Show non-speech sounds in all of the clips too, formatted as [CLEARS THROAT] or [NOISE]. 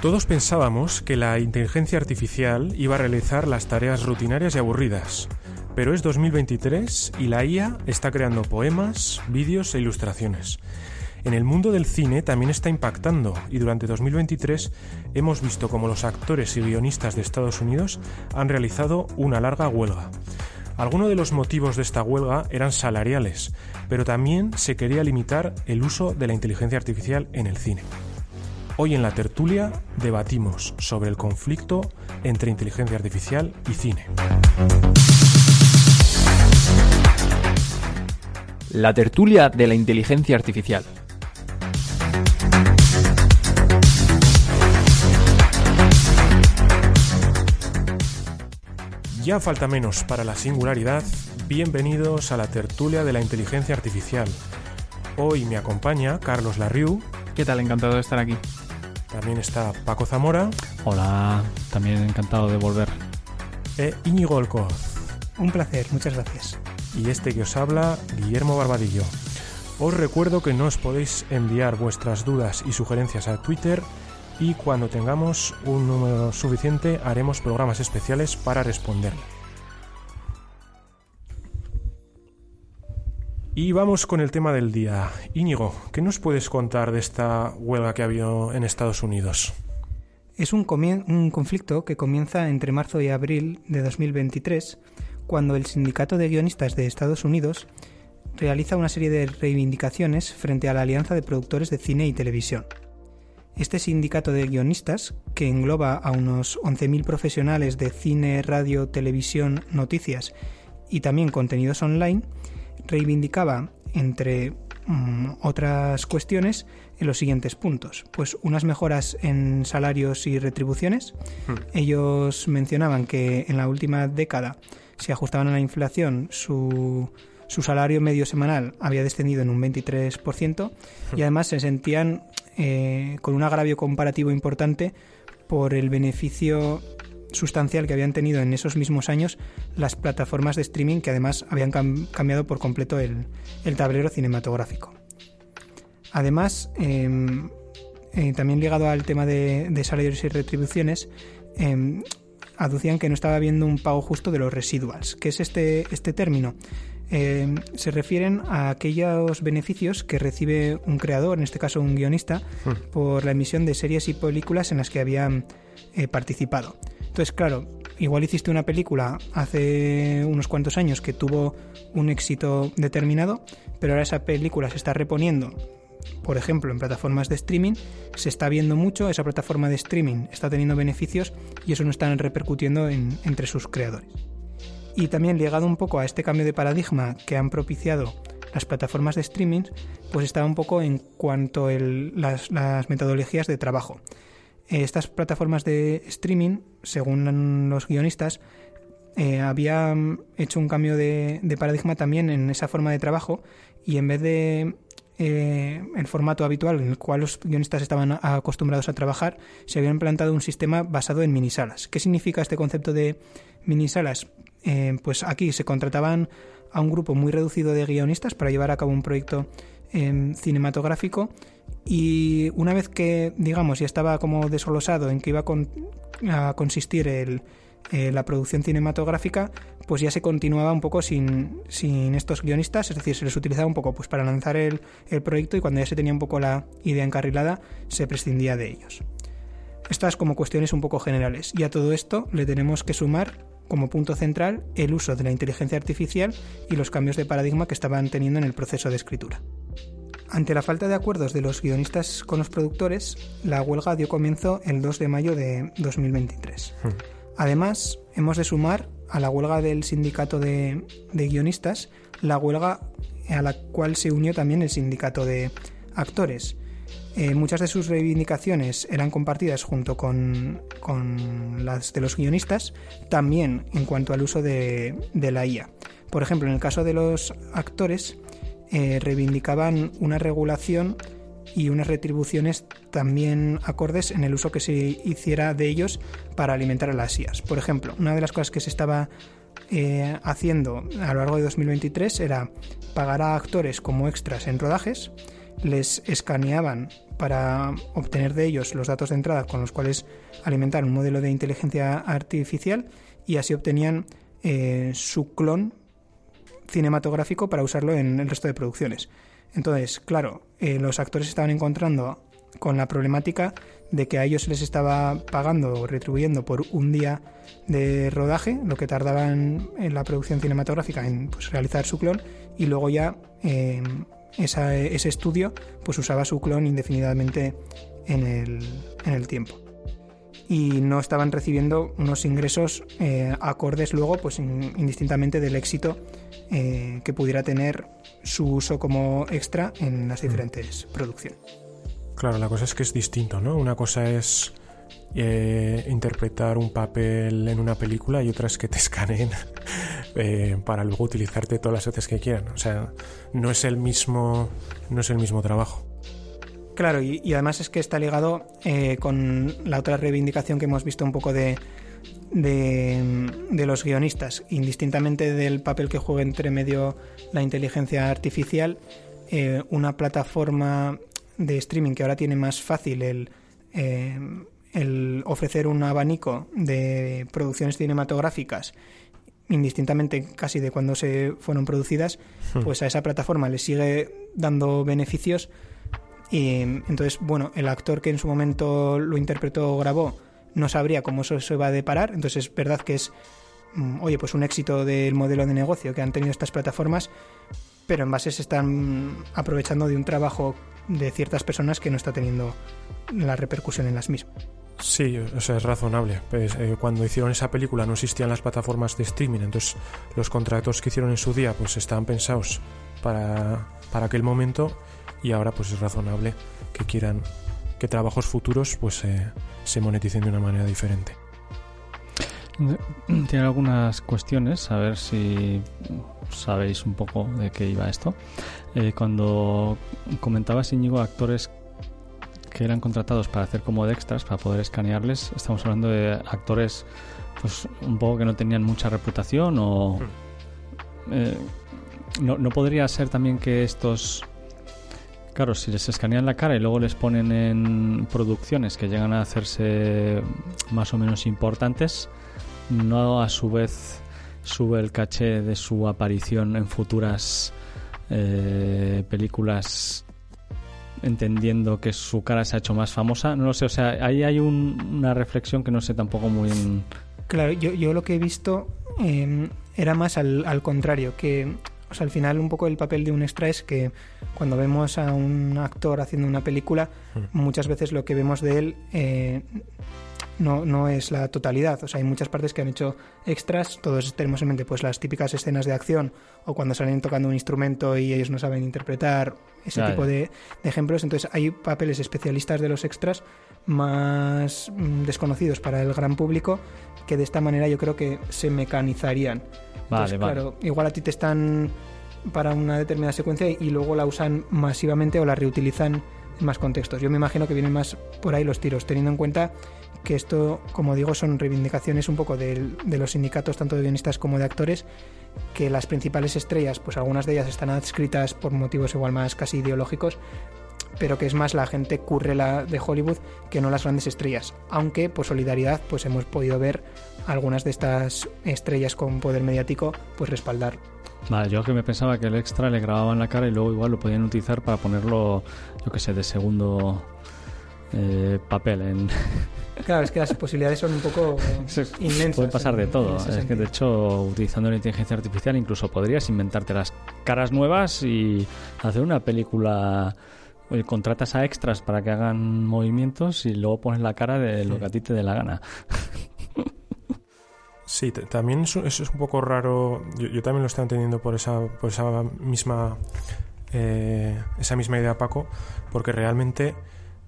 Todos pensábamos que la inteligencia artificial iba a realizar las tareas rutinarias y aburridas, pero es 2023 y la IA está creando poemas, vídeos e ilustraciones. En el mundo del cine también está impactando y durante 2023 hemos visto cómo los actores y guionistas de Estados Unidos han realizado una larga huelga. Algunos de los motivos de esta huelga eran salariales, pero también se quería limitar el uso de la inteligencia artificial en el cine. Hoy en la tertulia debatimos sobre el conflicto entre inteligencia artificial y cine. La tertulia de la inteligencia artificial. Ya falta menos para la singularidad. Bienvenidos a la tertulia de la inteligencia artificial. Hoy me acompaña Carlos Larriu. ¿Qué tal? Encantado de estar aquí. También está Paco Zamora. Hola, también encantado de volver. E Íñigo Olcoz. Un placer, muchas gracias. Y este que os habla, Guillermo Barbadillo. Os recuerdo que nos podéis enviar vuestras dudas y sugerencias a Twitter y cuando tengamos un número suficiente haremos programas especiales para responderle. Y vamos con el tema del día. Íñigo, ¿qué nos puedes contar de esta huelga que ha habido en Estados Unidos? Es un, conflicto que comienza entre marzo y abril de 2023, cuando el Sindicato de Guionistas de Estados Unidos realiza una serie de reivindicaciones frente a la Alianza de Productores de Cine y Televisión. Este sindicato de guionistas, que engloba a unos 11.000 profesionales de cine, radio, televisión, noticias y también contenidos online, reivindicaba, entre mm, otras cuestiones, en los siguientes puntos. Pues unas mejoras en salarios y retribuciones. Hmm. Ellos mencionaban que en la última década, si ajustaban a la inflación, su, su salario medio semanal había descendido en un 23% y además se sentían eh, con un agravio comparativo importante por el beneficio sustancial que habían tenido en esos mismos años las plataformas de streaming que además habían cambiado por completo el, tablero cinematográfico. Además, em, eh, también ligado al tema de, salarios y retribuciones, em, aducían que no estaba habiendo un pago justo de los residuals. ¿Qué es este, este término? Em, se refieren a aquellos beneficios que recibe un creador, en este caso un guionista, Hmm. por la emisión de series y películas en las que habían eh, participado. Entonces, claro, igual hiciste una película hace unos cuantos años que tuvo un éxito determinado, pero ahora esa película se está reponiendo, por ejemplo, en plataformas de streaming, se está viendo mucho, esa plataforma de streaming está teniendo beneficios y eso no está repercutiendo en- entre sus creadores. Y también ligado un poco a este cambio de paradigma que han propiciado las plataformas de streaming, pues estaba un poco en cuanto a las metodologías de trabajo. Eh, Estas plataformas de streaming, según los guionistas, eh, habían hecho un cambio de, paradigma también en esa forma de trabajo y en vez de eh, el formato habitual en el cual los guionistas estaban acostumbrados a trabajar, se había implantado un sistema basado en minisalas. ¿Qué significa este concepto de minisalas? Eh, pues aquí se contrataban a un grupo muy reducido de guionistas para llevar a cabo un proyecto eh, cinematográfico y una vez que, digamos, ya estaba como desolosado en que iba a, con- a consistir el, eh, la producción cinematográfica, pues ya se continuaba un poco sin, sin estos guionistas, es decir, se les utilizaba un poco pues para lanzar el, el proyecto y cuando ya se tenía un poco la idea encarrilada, se prescindía de ellos. Estas como cuestiones un poco generales. Y a todo esto le tenemos que sumar como punto central el uso de la inteligencia artificial y los cambios de paradigma que estaban teniendo en el proceso de escritura. Ante la falta de acuerdos de los guionistas con los productores, la huelga dio comienzo el 2 de mayo de 2023. Hmm. Además, hemos de sumar a la huelga del sindicato de, de guionistas la huelga a la cual se unió también el sindicato de actores. Eh, muchas de sus reivindicaciones eran compartidas junto con, con las de los guionistas, también en cuanto al uso de, de la IA. Por ejemplo, en el caso de los actores, eh, reivindicaban una regulación y unas retribuciones también acordes en el uso que se hiciera de ellos para alimentar a las IAS. Por ejemplo, una de las cosas que se estaba eh, haciendo a lo largo de 2023 era pagar a actores como extras en rodajes, les escaneaban para obtener de ellos los datos de entrada con los cuales alimentar un modelo de inteligencia artificial y así obtenían eh, su clon cinematográfico para usarlo en el resto de producciones. Entonces, claro, eh, los actores estaban encontrando con la problemática de que a ellos les estaba pagando o retribuyendo por un día de rodaje, lo que tardaban en la producción cinematográfica en pues, realizar su clon, y luego ya eh, ese estudio pues usaba su clon indefinidamente en el, en el tiempo y no estaban recibiendo unos ingresos eh, acordes luego pues indistintamente del éxito eh, que pudiera tener su uso como extra en las mm. diferentes producciones. Claro, la cosa es que es distinto, ¿no? Una cosa es eh, interpretar un papel en una película y otra es que te [LAUGHS] escaneen para luego utilizarte todas las veces que quieran. O sea, no es el mismo, no es el mismo trabajo. Claro, y, además es que está ligado eh, con la otra reivindicación que hemos visto un poco de, de, los guionistas, indistintamente del papel que juega entre medio la inteligencia artificial, eh, una plataforma de streaming que ahora tiene más fácil el, eh, el ofrecer un abanico de producciones cinematográficas indistintamente casi de cuando se fueron producidas, hmm. pues a esa plataforma le sigue dando beneficios y entonces, bueno, el actor que en su momento lo interpretó o grabó no sabría cómo eso se va a deparar. Entonces es verdad que es, mm, oye, pues un éxito del modelo de negocio que han tenido estas plataformas, pero en base se están aprovechando de un trabajo de ciertas personas que no está teniendo la repercusión en las mismas. Sí, o sea, es razonable. Pues, eh, cuando hicieron esa película no existían las plataformas de streaming, entonces los contratos que hicieron en su día pues estaban pensados para, para aquel momento y ahora pues es razonable que quieran que trabajos futuros pues se moneticen de una manera diferente. Tiene algunas cuestiones, a ver si sabéis un poco de qué iba esto. Eh, cuando comentabas, Íñigo, actores que eran contratados para hacer como de extras, para poder escanearles, estamos hablando de actores pues un poco que no tenían mucha reputación o... Hmm. Eh, no, ¿No podría ser también que estos Claro, si les escanean la cara y luego les ponen en producciones que llegan a hacerse más o menos importantes, no a su vez sube el caché de su aparición en futuras eh, películas entendiendo que su cara se ha hecho más famosa. No lo sé, o sea, ahí hay una reflexión que no sé tampoco muy... En... Claro, yo, yo lo que he visto eh, era más al, al contrario, que o sea, al final un poco el papel de un extra es que cuando vemos a un actor haciendo una película, mm. muchas veces lo que vemos de él eh, no, no es la totalidad. O sea, hay muchas partes que han hecho extras, todos tenemos en mente pues las típicas escenas de acción o cuando salen tocando un instrumento y ellos no saben interpretar ese tipo de, de, ejemplos. Entonces hay papeles especialistas de los extras más mm, desconocidos para el gran público que de esta manera yo creo que se mecanizarían. Vale, Claro, igual a ti te están para una determinada secuencia y luego la usan masivamente o la reutilizan en más contextos. Yo me imagino que vienen más por ahí los tiros, teniendo en cuenta que esto, como digo, son reivindicaciones un poco de, de los sindicatos, tanto de guionistas como de actores, que las principales estrellas, pues algunas de ellas están adscritas por motivos igual más casi ideológicos, pero que es más la gente currela de Hollywood que no las grandes estrellas. Aunque por solidaridad pues hemos podido ver algunas de estas estrellas con poder mediático pues respaldar. Vale, yo que me pensaba que el extra le grababan la cara y luego igual lo podían utilizar para ponerlo, yo que sé, de segundo eh, papel en... Claro, es que las posibilidades son un poco inmensas. Puede pasar de todo. Es que de hecho, utilizando la inteligencia artificial, incluso podrías inventarte las caras nuevas y hacer una película contratas a extras para que hagan movimientos y luego pones la cara de lo que a ti te dé la gana. Sí, también eso, es un poco raro. Yo, también lo estoy entendiendo por esa, por esa misma eh, esa misma idea, Paco, porque realmente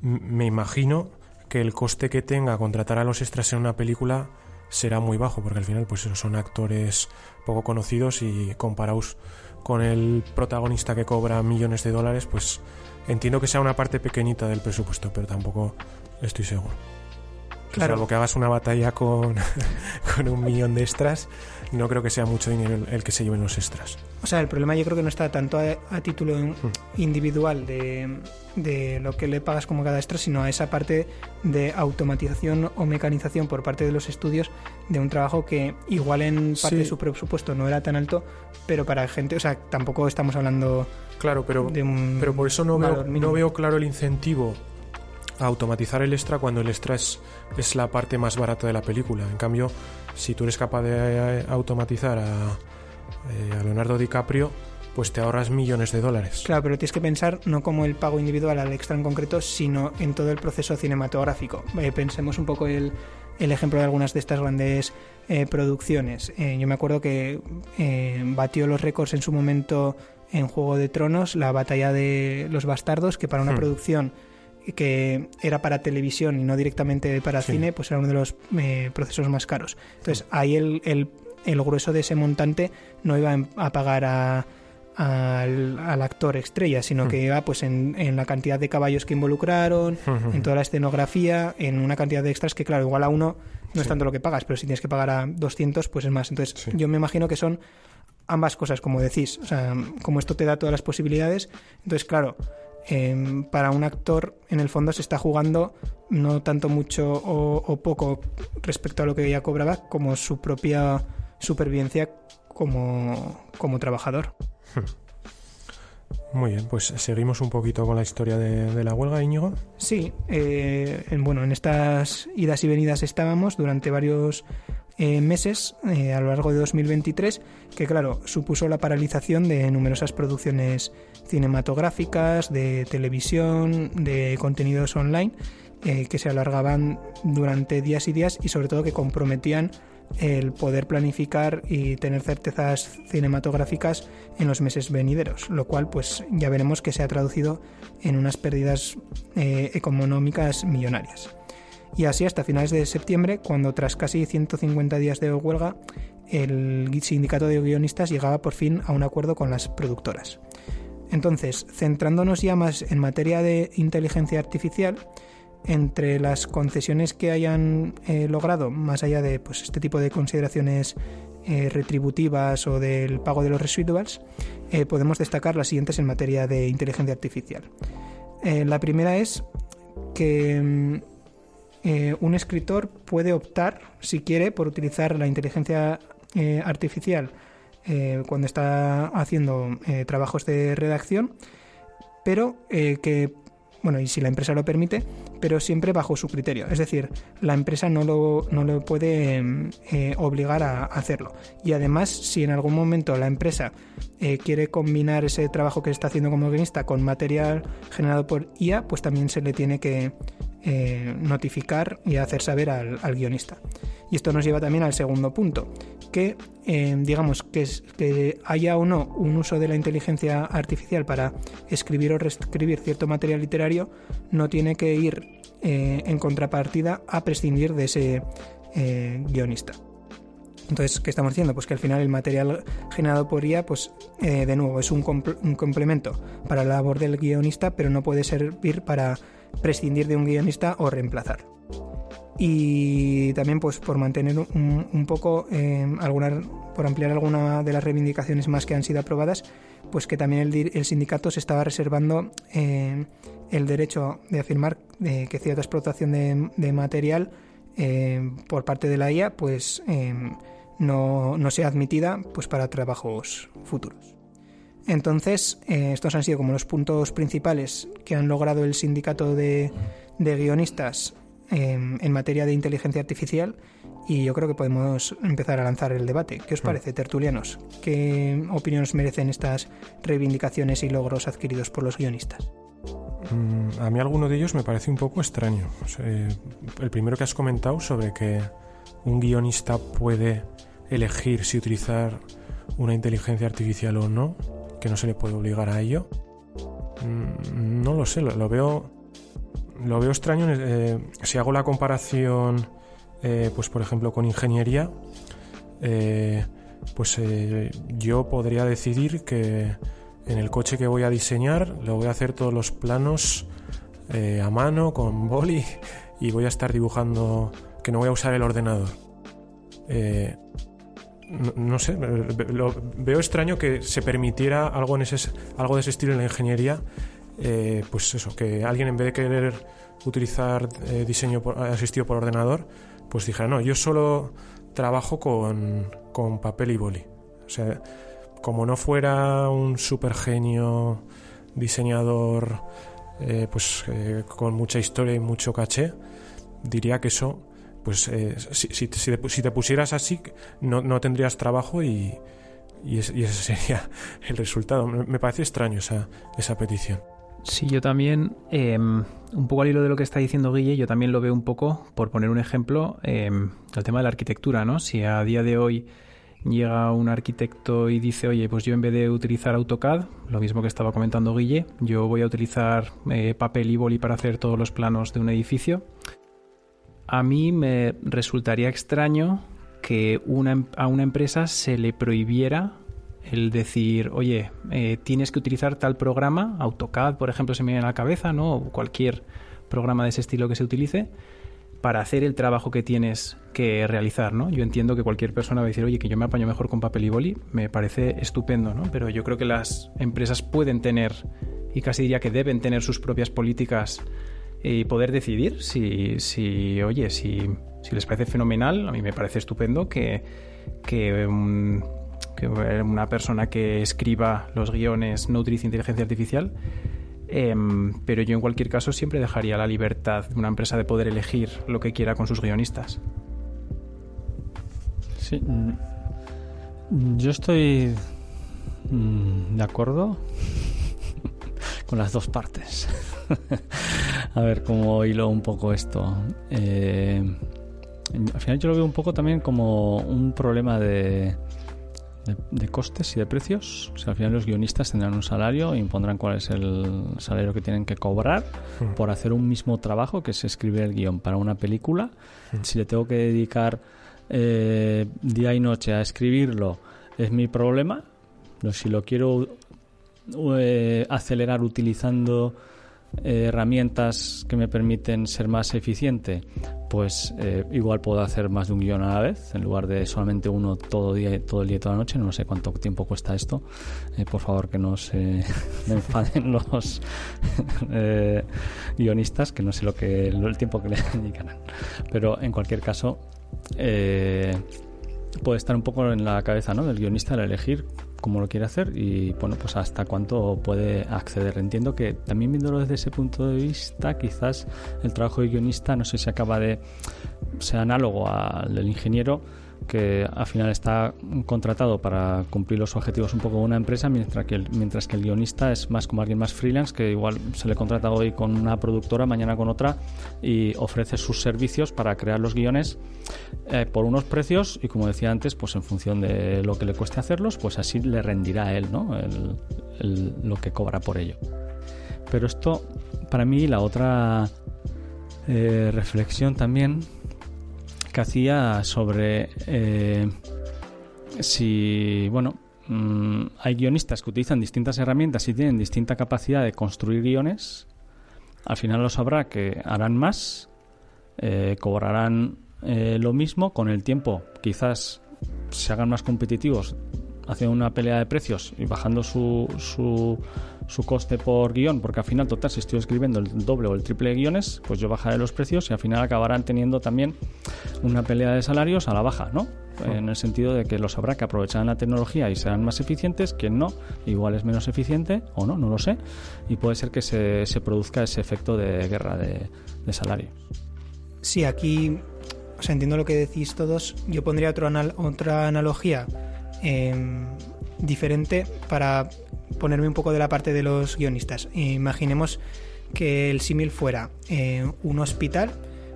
me imagino que el coste que tenga contratar a los extras en una película será muy bajo, porque al final pues son actores poco conocidos y comparados con el protagonista que cobra millones de dólares, pues entiendo que sea una parte pequeñita del presupuesto, pero tampoco estoy seguro. Claro. Salvo que hagas una batalla con, [LAUGHS] con un millón de extras, no creo que sea mucho dinero el, que se lleven los extras. O sea, el problema yo creo que no está tanto a, a título Hmm. individual de, de lo que le pagas como cada extra, sino a esa parte de automatización o mecanización por parte de los estudios de un trabajo que igual en parte Sí. de su presupuesto no era tan alto, pero para gente, o sea, tampoco estamos hablando Claro, pero, de un pero por eso no veo, mínimo. no veo claro el incentivo a automatizar el extra cuando el extra es, es la parte más barata de la película. En cambio, si tú eres capaz de eh, automatizar a, eh, a Leonardo DiCaprio, pues te ahorras millones de dólares. Claro, pero tienes que pensar no como el pago individual al extra en concreto, sino en todo el proceso cinematográfico. Eh, pensemos un poco el, el ejemplo de algunas de estas grandes eh, producciones. Eh, yo me acuerdo que batió los récords en su momento en Juego de Tronos, la batalla de los bastardos, que para una Hmm. producción que era para televisión y no directamente para Sí. cine, pues era uno de los eh, procesos más caros. Entonces ahí el, el, el grueso de ese montante no iba a pagar a, al, al actor estrella, sino Hmm. que iba pues en, en la cantidad de caballos que involucraron, en toda la escenografía, en una cantidad de extras que claro, igual a uno no es tanto lo que pagas, pero si tienes que pagar a 200, pues es más. Entonces yo me imagino que son ambas cosas, como decís, o sea, como esto te da todas las posibilidades, entonces claro, em, para un actor en el fondo se está jugando no tanto mucho o, o poco respecto a lo que ya cobraba, como su propia supervivencia como, como trabajador. Muy bien, pues seguimos un poquito con la historia de, de la huelga, Íñigo. Sí, eh, en- bueno, en estas idas y venidas estábamos durante varios eh, meses eh, a lo largo de 2023, que claro, supuso la paralización de numerosas producciones cinematográficas, de televisión, de contenidos online, eh, que se alargaban durante días y días y sobre todo que comprometían el poder planificar y tener certezas cinematográficas en los meses venideros, lo cual pues ya veremos que se ha traducido en unas pérdidas eh, económicas millonarias. Y así hasta finales de septiembre, cuando tras casi 150 días de huelga, el sindicato de guionistas llegaba por fin a un acuerdo con las productoras. Entonces, centrándonos ya más en materia de inteligencia artificial, entre las concesiones que hayan eh, logrado, más allá de pues, este tipo de consideraciones eh, retributivas o del pago de los residuals, eh, podemos destacar las siguientes en materia de inteligencia artificial. Eh, la primera es que mm, eh, un escritor puede optar, si quiere, por utilizar la inteligencia eh, artificial eh, cuando está haciendo trabajos de redacción, pero que, bueno, y si la empresa lo permite, pero siempre bajo su criterio. Es decir, la empresa no lo, no lo puede obligar a hacerlo. Y además, si en algún momento la empresa quiere combinar ese trabajo que está haciendo como guionista con material generado por IA, pues también se le tiene que eh, notificar y hacer saber al, guionista. Y esto nos lleva también al segundo punto, que eh, digamos que, haya o no un uso de la inteligencia artificial para escribir o reescribir cierto material literario, no tiene que ir eh, en contrapartida a prescindir de ese guionista. Entonces, ¿qué estamos diciendo? Pues que al final el material generado por IA, pues de nuevo, es un complemento para la labor del guionista, pero no puede servir para prescindir de un guionista o reemplazarlo. Y también, pues por mantener un, poco, alguna, por ampliar alguna de las reivindicaciones más que han sido aprobadas, pues que también el, sindicato se estaba reservando eh, el derecho de afirmar eh, que cierta explotación de, de material eh, por parte de la IA, pues no, no sea admitida pues para trabajos futuros. Entonces, eh, estos han sido como los puntos principales que han logrado el sindicato de, de guionistas eh, en materia de inteligencia artificial y yo creo que podemos empezar a lanzar el debate. ¿Qué os parece, tertulianos? ¿Qué opiniones merecen estas reivindicaciones y logros adquiridos por los guionistas? Mm, A mí alguno de ellos me parece un poco extraño. O sea, eh, el primero que has comentado sobre que un guionista puede elegir si utilizar una inteligencia artificial o no, que no se le puede obligar a ello. Mm, No lo sé, lo, veo lo veo extraño. eh, si hago la comparación, eh, pues por ejemplo con ingeniería, eh, pues yo podría decidir que en el coche que voy a diseñar lo voy a hacer todos los planos a mano con boli y voy a estar dibujando, que no voy a usar el ordenador. Eh, no, sé, lo, veo extraño que se permitiera algo, en ese, algo de ese estilo en la ingeniería, eh, pues eso, que alguien en vez de querer utilizar eh, diseño asistido por ordenador, pues dijera, no, yo solo trabajo con, con papel y boli. O sea, como no fuera un super genio diseñador eh, pues con mucha historia y mucho caché, diría que eso pues eh, si, si, te, pusieras así no, tendrías trabajo y, ese [LAUGHS] sería el resultado. Me, parece extraño esa, esa petición. Sí, yo también, em, un poco al hilo de lo que está diciendo Guille, yo también lo veo un poco, por poner un ejemplo, em, el tema de la arquitectura, ¿no? Si a día de hoy llega un arquitecto y dice, oye, pues yo en vez de utilizar AutoCAD, lo mismo que estaba comentando Guille, yo voy a utilizar eh, papel y boli para hacer todos los planos de un edificio, a mí me resultaría extraño que una, a una empresa se le prohibiera el decir, oye, eh, tienes que utilizar tal programa, AutoCAD, por ejemplo, se me viene a la cabeza, ¿no? O cualquier programa de ese estilo que se utilice, para hacer el trabajo que tienes que realizar, ¿no? Yo entiendo que cualquier persona va a decir, oye, que yo me apaño mejor con papel y boli, me parece estupendo, ¿no? Pero yo creo que las empresas pueden tener, y casi diría que deben tener sus propias políticas y poder decidir si, si oye, si, si, les parece fenomenal, a mí me parece estupendo que, que, una persona que escriba los guiones no utilice inteligencia artificial. Em, pero yo en cualquier caso siempre dejaría la libertad de una empresa de poder elegir lo que quiera con sus guionistas. Sí, mm, yo estoy mm, de acuerdo con las dos partes. [LAUGHS] a ver cómo hilo un poco esto. Eh, al final yo lo veo un poco también como un problema de, de, costes y de precios. O sea, al final los guionistas tendrán un salario y impondrán cuál es el salario que tienen que cobrar hmm. por hacer un mismo trabajo que es escribir el guion para una película. Hmm. Si le tengo que dedicar eh, día y noche a escribirlo, es mi problema. Si lo quiero eh, acelerar utilizando eh, herramientas que me permiten ser más eficiente, pues eh, igual puedo hacer más de un guion a la vez, en lugar de solamente uno todo, día, todo el día y toda la noche. No sé cuánto tiempo cuesta esto. por favor, que no se [LAUGHS] me enfaden los [LAUGHS] guionistas, que no sé lo que el tiempo que le [LAUGHS] dedicarán. Pero en cualquier caso, puede estar un poco en la cabeza ¿no? del guionista el elegir cómo lo quiere hacer y bueno pues hasta cuánto puede acceder. Entiendo que también viéndolo desde ese punto de vista quizás el trabajo de guionista no sé si acaba de ser análogo al del ingeniero que al final está contratado para cumplir los objetivos un poco de una empresa, mientras que, el, mientras que el guionista es más como alguien más freelance, que igual se le contrata hoy con una productora, mañana con otra, y ofrece sus servicios para crear los guiones eh, por unos precios, y como decía antes, pues en función de lo que le cueste hacerlos, pues así le rendirá a él ¿no? lo que cobra por ello. Pero esto, para mí, la otra eh, reflexión también que hacía sobre eh, si, bueno, mm, hay guionistas que utilizan distintas herramientas y tienen distinta capacidad de construir guiones, al final lo sabrá que harán más, eh, cobrarán eh, lo mismo, con el tiempo quizás se hagan más competitivos haciendo una pelea de precios y bajando su, su, su coste por guion, porque al final, total, si estoy escribiendo el doble o el triple de guiones, pues yo bajaré los precios y al final acabarán teniendo también una pelea de salarios a la baja, ¿no? En el sentido de que los habrá que aprovecharán la tecnología y serán más eficientes, quien no, igual es menos eficiente o no, no lo sé, y puede ser que se, se produzca ese efecto de guerra de, de salarios. Sí, aquí, o sea, entiendo lo que decís todos. Yo pondría otro otra analogía Em, diferente para ponerme un poco de la parte de los guionistas. Imaginemos que el símil fuera eh, un hospital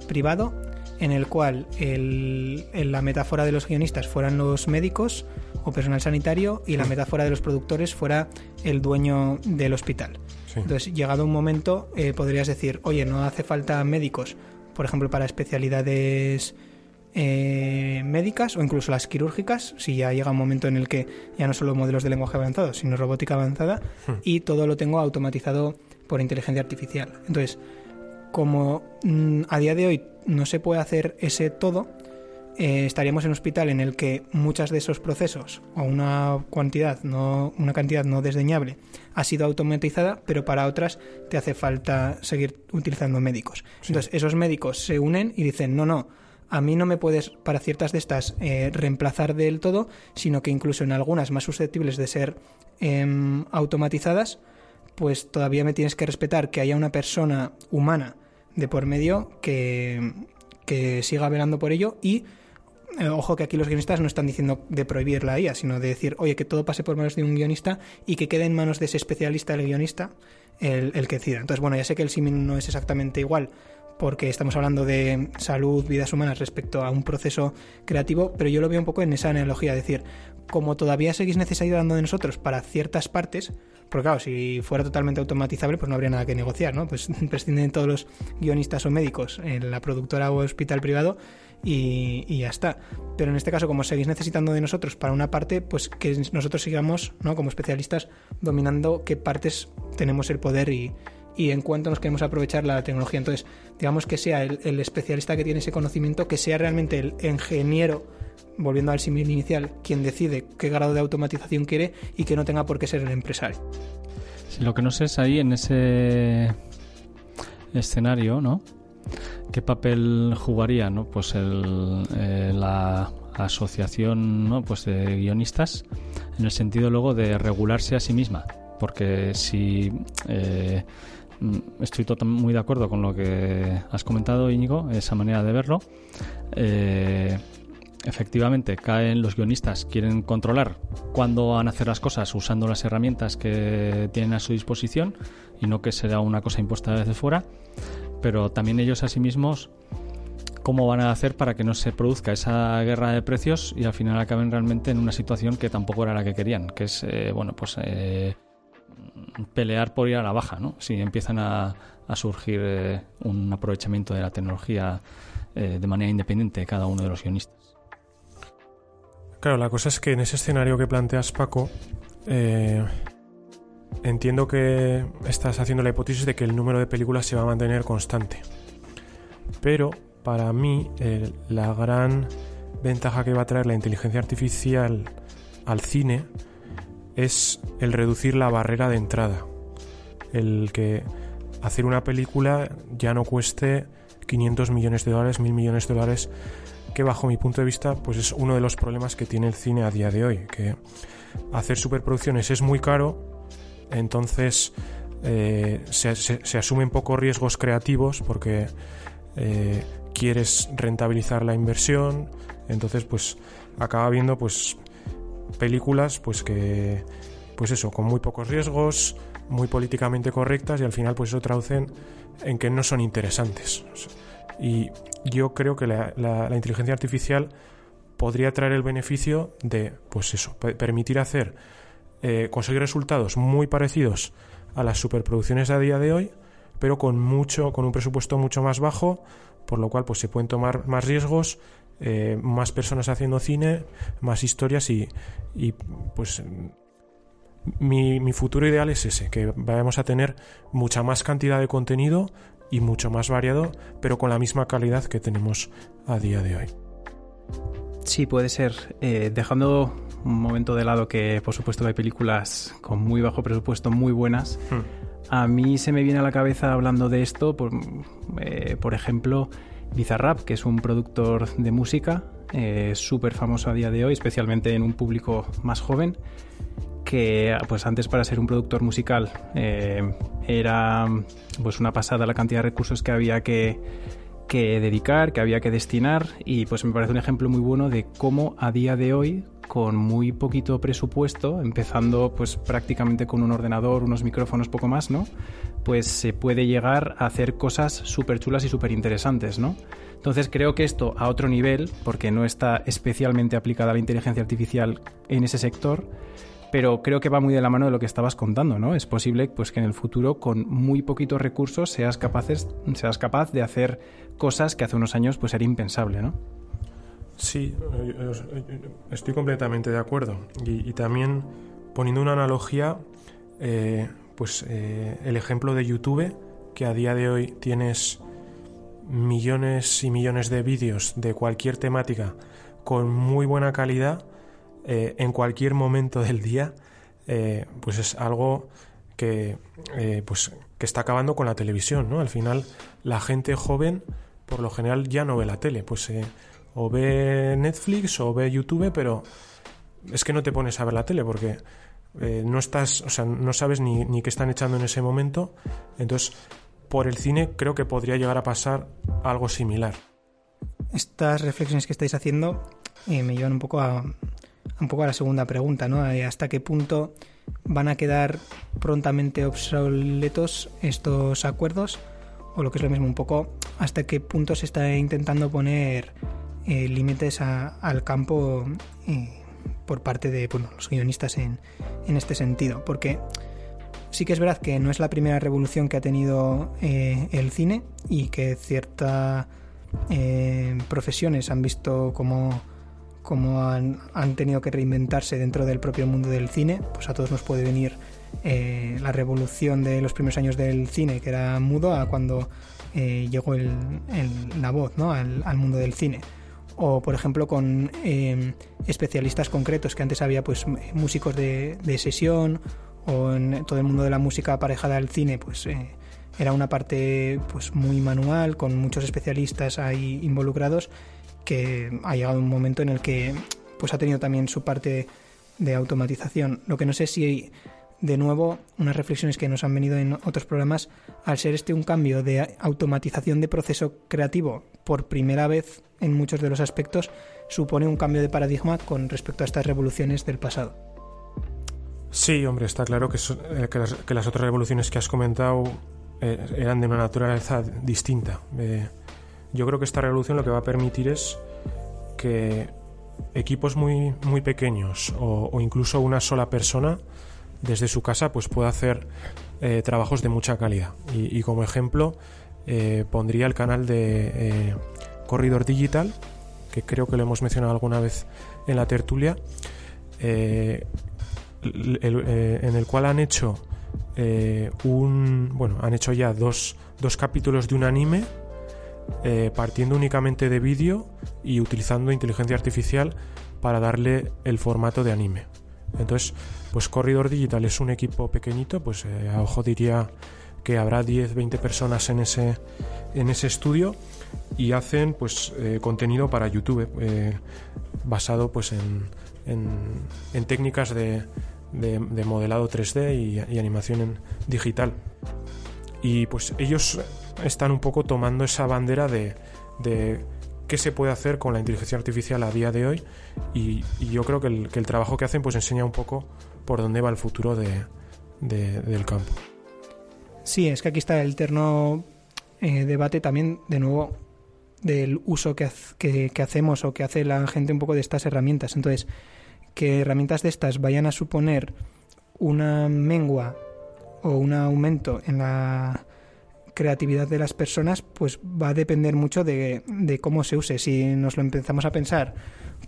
privado en el cual el, la metáfora de los guionistas fueran los médicos o personal sanitario y la metáfora de los productores fuera el dueño del hospital. Entonces, llegado un momento, eh, podrías decir, oye, no hace falta médicos, por ejemplo, para especialidades eh, médicas o incluso las quirúrgicas, si ya llega un momento en el que ya no solo modelos de lenguaje avanzado, sino robótica avanzada, hmm. y todo lo tengo automatizado por inteligencia artificial. Entonces, como mm, a día de hoy no se puede hacer ese todo, eh, estaríamos en un hospital en el que muchas de esos procesos o una cantidad no una cantidad no desdeñable ha sido automatizada pero para otras te hace falta seguir utilizando médicos entonces esos médicos se unen y dicen no no a mí no me puedes para ciertas de estas eh, reemplazar del todo sino que incluso en algunas más susceptibles de ser em, automatizadas pues todavía me tienes que respetar que haya una persona humana de por medio que, que siga velando por ello y eh, ojo que aquí los guionistas no están diciendo de prohibir la IA, sino de decir, oye, que todo pase por manos de un guionista y que quede en manos de ese especialista, el guionista, el, que decida. Entonces, bueno, ya sé que el símil no es exactamente igual, porque estamos hablando de salud, vidas humanas respecto a un proceso creativo, pero yo lo veo un poco en esa analogía, es decir, como todavía seguís necesitando de nosotros para ciertas partes, porque claro, si fuera totalmente automatizable, pues no habría nada que negociar, ¿no? Pues [LAUGHS] prescinden todos los guionistas o médicos en la productora o hospital privado y, ya está. Pero en este caso, como seguís necesitando de nosotros para una parte, pues que nosotros sigamos, ¿no? Como especialistas, dominando qué partes tenemos el poder y, en cuánto nos queremos aprovechar la tecnología. Entonces, digamos que sea el, especialista que tiene ese conocimiento, que sea realmente el ingeniero, volviendo al símil inicial, quien decide qué grado de automatización quiere y que no tenga por qué ser el empresario. Si lo que no sé es ahí en ese escenario, ¿no? ¿Qué papel jugaría, no? Pues eh, la asociación, ¿no? Pues de guionistas en el sentido luego de regularse a sí misma, porque si eh, estoy muy de acuerdo con lo que has comentado, Íñigo, esa manera de verlo. Eh, efectivamente, caen los guionistas, quieren controlar cuándo van a hacer las cosas usando las herramientas que tienen a su disposición y no que sea una cosa impuesta desde fuera pero también ellos a sí mismos cómo van a hacer para que no se produzca esa guerra de precios y al final acaben realmente en una situación que tampoco era la que querían, que es, eh, bueno, pues eh, pelear por ir a la baja, ¿no? Si empiezan a, surgir eh, un aprovechamiento de la tecnología de manera independiente de cada uno de los guionistas. Claro, la cosa es que en ese escenario que planteas, Paco, entiendo que estás haciendo la hipótesis de que el número de películas se va a mantener constante. Pero para mí la gran ventaja que va a traer la inteligencia artificial al cine es el reducir la barrera de entrada. El que hacer una película ya no cueste 500 millones de dólares, 1000 millones de dólares, que bajo mi punto de vista pues es uno de los problemas que tiene el cine a día de hoy, que hacer superproducciones es muy caro entonces eh, se, asumen pocos riesgos creativos porque eh, quieres rentabilizar la inversión, entonces pues acaba viendo pues películas pues que pues eso, con muy pocos riesgos, muy políticamente correctas y al final pues eso traducen en que no son interesantes. Y yo creo que la, inteligencia artificial podría traer el beneficio de pues eso, permitir hacer eh, conseguir resultados muy parecidos a las superproducciones a día de hoy, pero con mucho, con un presupuesto mucho más bajo, por lo cual pues se pueden tomar más riesgos, eh, más personas haciendo cine, más historias y, pues mi, mi, futuro ideal es ese, que vayamos a tener mucha más cantidad de contenido y mucho más variado, pero con la misma calidad que tenemos a día de hoy. Sí, puede ser. Eh, dejando un momento de lado que, por supuesto, hay películas con muy bajo presupuesto muy buenas. Hmm. A mí se me viene a la cabeza hablando de esto, por, eh, por ejemplo, Bizarrap, que es un productor de música eh, súper famoso a día de hoy, especialmente en un público más joven, que pues antes para ser un productor musical era pues una pasada la cantidad de recursos que había que que dedicar, que había que destinar y pues me parece un ejemplo muy bueno de cómo a día de hoy con muy poquito presupuesto, empezando pues prácticamente con un ordenador, unos micrófonos, poco más, ¿no? Pues se puede llegar a hacer cosas súper chulas y súper interesantes, ¿no? Entonces creo que esto a otro nivel, porque no está especialmente aplicada la inteligencia artificial en ese sector, pero creo que va muy de la mano de lo que estabas contando, ¿no? Es posible pues, que en el futuro, con muy poquitos recursos, seas, capaces, seas capaz de hacer cosas que hace unos años pues, era impensable, ¿no? Sí, estoy completamente de acuerdo. Y, también poniendo una analogía, eh, pues eh, el ejemplo de YouTube que a día de hoy tienes millones y millones de vídeos de cualquier temática con muy buena calidad eh, en cualquier momento del día, eh, pues es algo que, eh, pues, que está acabando con la televisión, ¿no? Al final, la gente joven, por lo general, ya no ve la tele, pues o ve Netflix o ve YouTube, pero es que no te pones a ver la tele porque no estás, o sea, no sabes ni, ni qué están echando en ese momento. Entonces, por el cine creo que podría llegar a pasar algo similar. Estas reflexiones que estáis haciendo me llevan un poco a, un poco a la segunda pregunta, ¿no? Eh, ¿Hasta qué punto van a quedar prontamente obsoletos estos acuerdos? O lo que es lo mismo, un poco, ¿hasta qué punto se está intentando poner eh, límites al campo eh, por parte de los guionistas en, en, este sentido? Porque sí que es verdad que no es la primera revolución que ha tenido el cine y que ciertas profesiones han visto como como han, tenido que reinventarse dentro del propio mundo del cine, pues a todos nos puede venir eh, la revolución de los primeros años del cine, que era mudo, a cuando eh, llegó el, la voz al, mundo del cine. O, por ejemplo, con em, especialistas concretos, que antes había pues músicos de, sesión, o en todo el mundo de la música aparejada al cine, pues eh, era una parte pues muy manual, con muchos especialistas ahí involucrados que ha llegado un momento en el que pues ha tenido también su parte de automatización. Lo que no sé si de nuevo unas reflexiones que nos han venido en otros programas, al ser este un cambio de automatización de proceso creativo por primera vez en muchos de los aspectos, supone un cambio de paradigma con respecto a estas revoluciones del pasado. Sí, hombre, está claro que, eh, que, las, otras revoluciones que has comentado eh, eran de una naturaleza distinta. Eh, yo creo que esta revolución lo que va a permitir es que equipos muy, muy pequeños o, incluso una sola persona desde su casa pues pueda hacer eh, trabajos de mucha calidad. Y, como ejemplo eh, pondría el canal de eh, Corridor Digital, que creo que lo hemos mencionado alguna vez en la tertulia, en el cual han hecho un bueno han hecho ya dos, dos capítulos de un anime partiendo únicamente de vídeo y utilizando inteligencia artificial para darle el formato de anime. Entonces, pues Corridor Digital es un equipo pequeñito, pues eh, a ojo diría que habrá 10, 20 personas en ese, en ese estudio y hacen pues eh, contenido para YouTube basado pues en, en, técnicas de, de, modelado 3D y, y animación en digital. Y pues ellos están un poco tomando esa bandera de, qué se puede hacer con la inteligencia artificial a día de hoy y, yo creo que el, trabajo que hacen pues enseña un poco por dónde va el futuro del campo. Sí, es que aquí está el eterno eh, debate también, de nuevo, del uso que, que, hacemos o que hace la gente un poco de estas herramientas. Entonces, que herramientas de estas vayan a suponer una mengua o un aumento en la creatividad de las personas pues va a depender mucho de, cómo se use. Si nos lo empezamos a pensar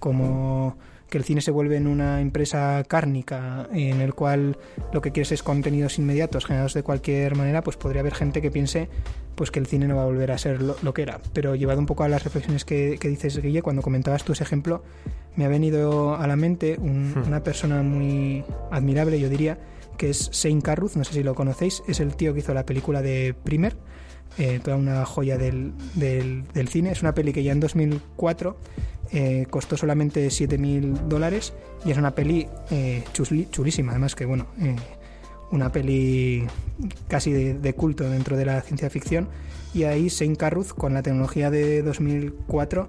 como que el cine se vuelve en una empresa cárnica en el cual lo que quieres es contenidos inmediatos generados de cualquier manera, pues podría haber gente que piense pues que el cine no va a volver a ser lo, que era. Pero llevado un poco a las reflexiones que, dices, Guille, cuando comentabas tú ese ejemplo, me ha venido a la mente hmm. una persona muy admirable, yo diría, que es Shane Carruth, no sé si lo conocéis, es el tío que hizo la película de Primer, eh, toda una joya del, del, cine. Es una peli que ya en 2004 eh, costó solamente 7.000 dólares y es una peli eh, chulísima, además que bueno, una peli casi de, culto dentro de la ciencia ficción. Y ahí Shane Carruth, con la tecnología de 2004,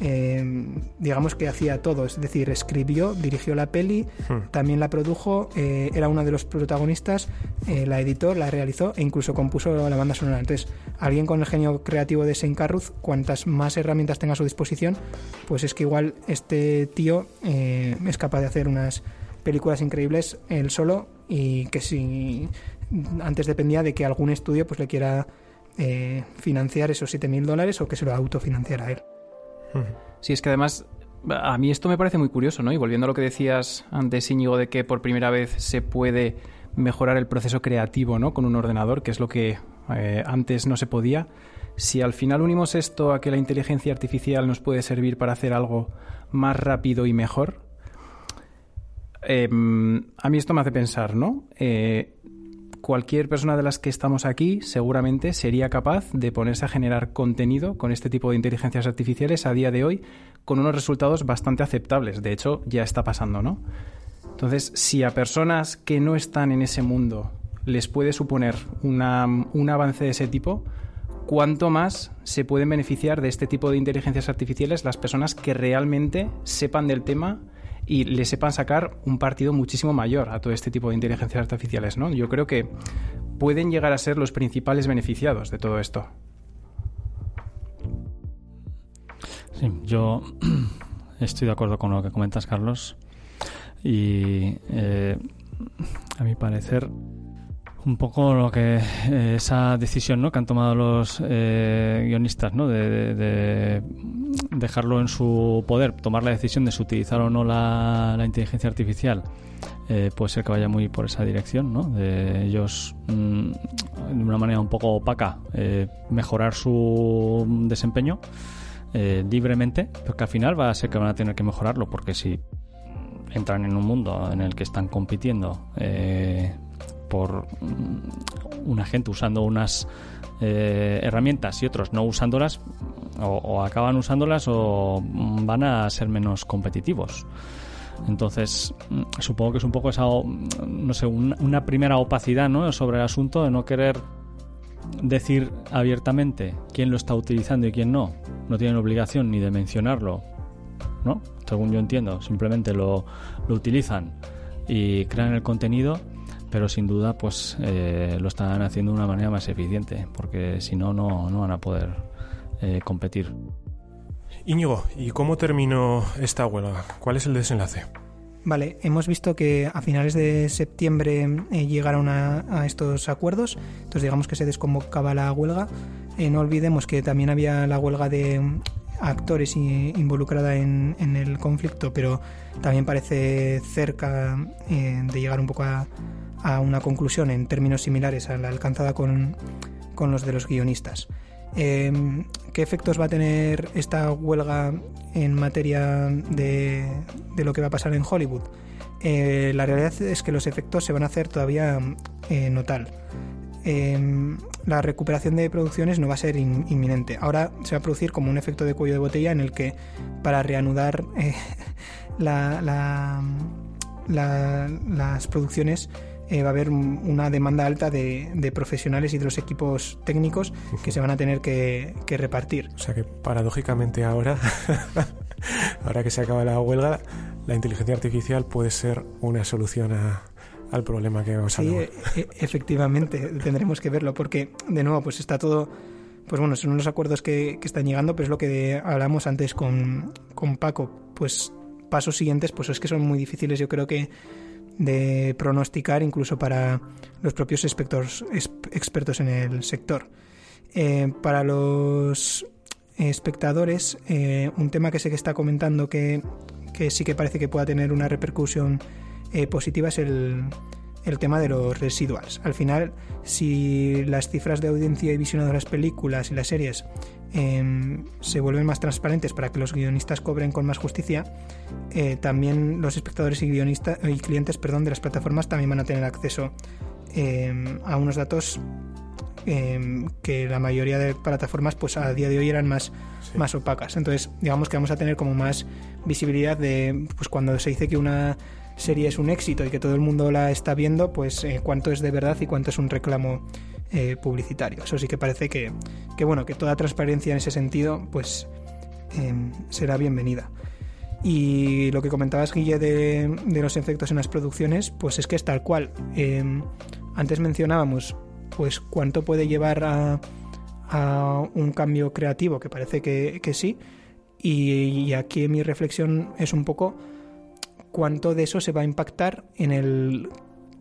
eh, digamos que hacía todo, es decir, escribió, dirigió la peli, hmm. también la produjo, eh, era uno de los protagonistas, eh, la editó, la realizó e incluso compuso la banda sonora. Entonces, alguien con el genio creativo de Saint Carruth, cuantas más herramientas tenga a su disposición, pues es que igual este tío es capaz de hacer unas películas increíbles él solo y que si antes dependía de que algún estudio pues le quiera financiar esos 7.000 dólares o que se lo autofinanciara a él. Sí, es que además a mí esto me parece muy curioso, ¿no? Y volviendo a lo que decías antes, Íñigo, de que por primera vez se puede mejorar el proceso creativo, ¿no? Con un ordenador, que es lo que eh, antes no se podía. Si al final unimos esto a que la inteligencia artificial nos puede servir para hacer algo más rápido y mejor, em, a mí esto me hace pensar, ¿no? Eh, cualquier persona de las que estamos aquí seguramente sería capaz de ponerse a generar contenido con este tipo de inteligencias artificiales a día de hoy con unos resultados bastante aceptables. De hecho, ya está pasando, ¿no? Entonces, si a personas que no están en ese mundo les puede suponer un avance de ese tipo, ¿cuánto más se pueden beneficiar de este tipo de inteligencias artificiales las personas que realmente sepan del tema y le sepan sacar un partido muchísimo mayor a todo este tipo de inteligencias artificiales, ¿no? Yo creo que pueden llegar a ser los principales beneficiados de todo esto. Sí, yo [CLEARS THROAT] estoy de acuerdo con lo que comentas, Carlos. Y eh, a mi parecer, un poco lo que eh, esa decisión ¿no? que han tomado los eh, guionistas ¿no? de, dejarlo en su poder, tomar la decisión de si utilizar o no la, inteligencia artificial, eh, puede ser que vaya muy por esa dirección, ¿no? de ellos mm, de una manera un poco opaca mejorar su desempeño libremente, pero que al final va a ser que van a tener que mejorarlo, porque si entran en un mundo en el que están compitiendo por una gente usando unas eh, herramientas y otros no usándolas, o, acaban usándolas o van a ser menos competitivos. Entonces, supongo que es un poco esa, no sé, una, primera opacidad ¿no? sobre el asunto de no querer decir abiertamente quién lo está utilizando y quién no. No tienen obligación ni de mencionarlo, ¿no? Según yo entiendo, simplemente lo, lo utilizan y crean el contenido pero sin duda pues eh, lo están haciendo de una manera más eficiente, porque si no, no, van a poder eh, competir. Íñigo, ¿y cómo terminó esta huelga? ¿Cuál es el desenlace? Vale, hemos visto que a finales de septiembre eh, llegaron a, estos acuerdos, entonces digamos que se desconvocaba la huelga. no olvidemos que también había la huelga de actores involucrada en, en el conflicto, pero también parece cerca de llegar un poco a, a una conclusión en términos similares a la alcanzada con, los de los guionistas. Em, ¿Qué efectos va a tener esta huelga en materia de, lo que va a pasar en Hollywood? Eh, la realidad es que los efectos se van a hacer todavía eh, no tal. Em, la recuperación de producciones no va a ser inminente. Ahora se va a producir como un efecto de cuello de botella en el que para reanudar eh, [LAUGHS] las producciones eh, va a haber una demanda alta de, profesionales y de los equipos técnicos que se van a tener que, repartir. O sea que paradójicamente ahora, [LAUGHS] ahora que se acaba la huelga, la inteligencia artificial puede ser una solución al problema que vamos a Sí, e, e, efectivamente, [LAUGHS] tendremos que verlo porque, de nuevo, pues está todo pues bueno, son los acuerdos que, están llegando, pero es lo que hablamos antes con, con, Paco. Pues pasos siguientes, pues es que son muy difíciles. Yo creo que de pronosticar incluso para los propios expertos, expertos en el sector. Eh, para los espectadores, eh, un tema que sé que está comentando que, sí que parece que pueda tener una repercusión eh, positiva es el, el tema de los residuals. Al final, si las cifras de audiencia y visionado de las películas y las series em, se vuelven más transparentes para que los guionistas cobren con más justicia, eh, también los espectadores y, guionistas, y clientes perdón, de las plataformas también van a tener acceso em, a unos datos em, que la mayoría de plataformas pues a día de hoy eran más, más opacas. Entonces, digamos que vamos a tener como más visibilidad de pues cuando se dice que una serie es un éxito y que todo el mundo la está viendo, pues eh, cuánto es de verdad y cuánto es un reclamo eh, publicitario. Eso sí que parece que, bueno, que toda transparencia en ese sentido, pues em, será bienvenida. Y lo que comentabas, Guille, de, los efectos en las producciones, pues es que es tal cual. Em, antes mencionábamos, pues cuánto puede llevar a, un cambio creativo, que parece que, sí. y aquí mi reflexión es un poco cuánto de eso se va a impactar en el,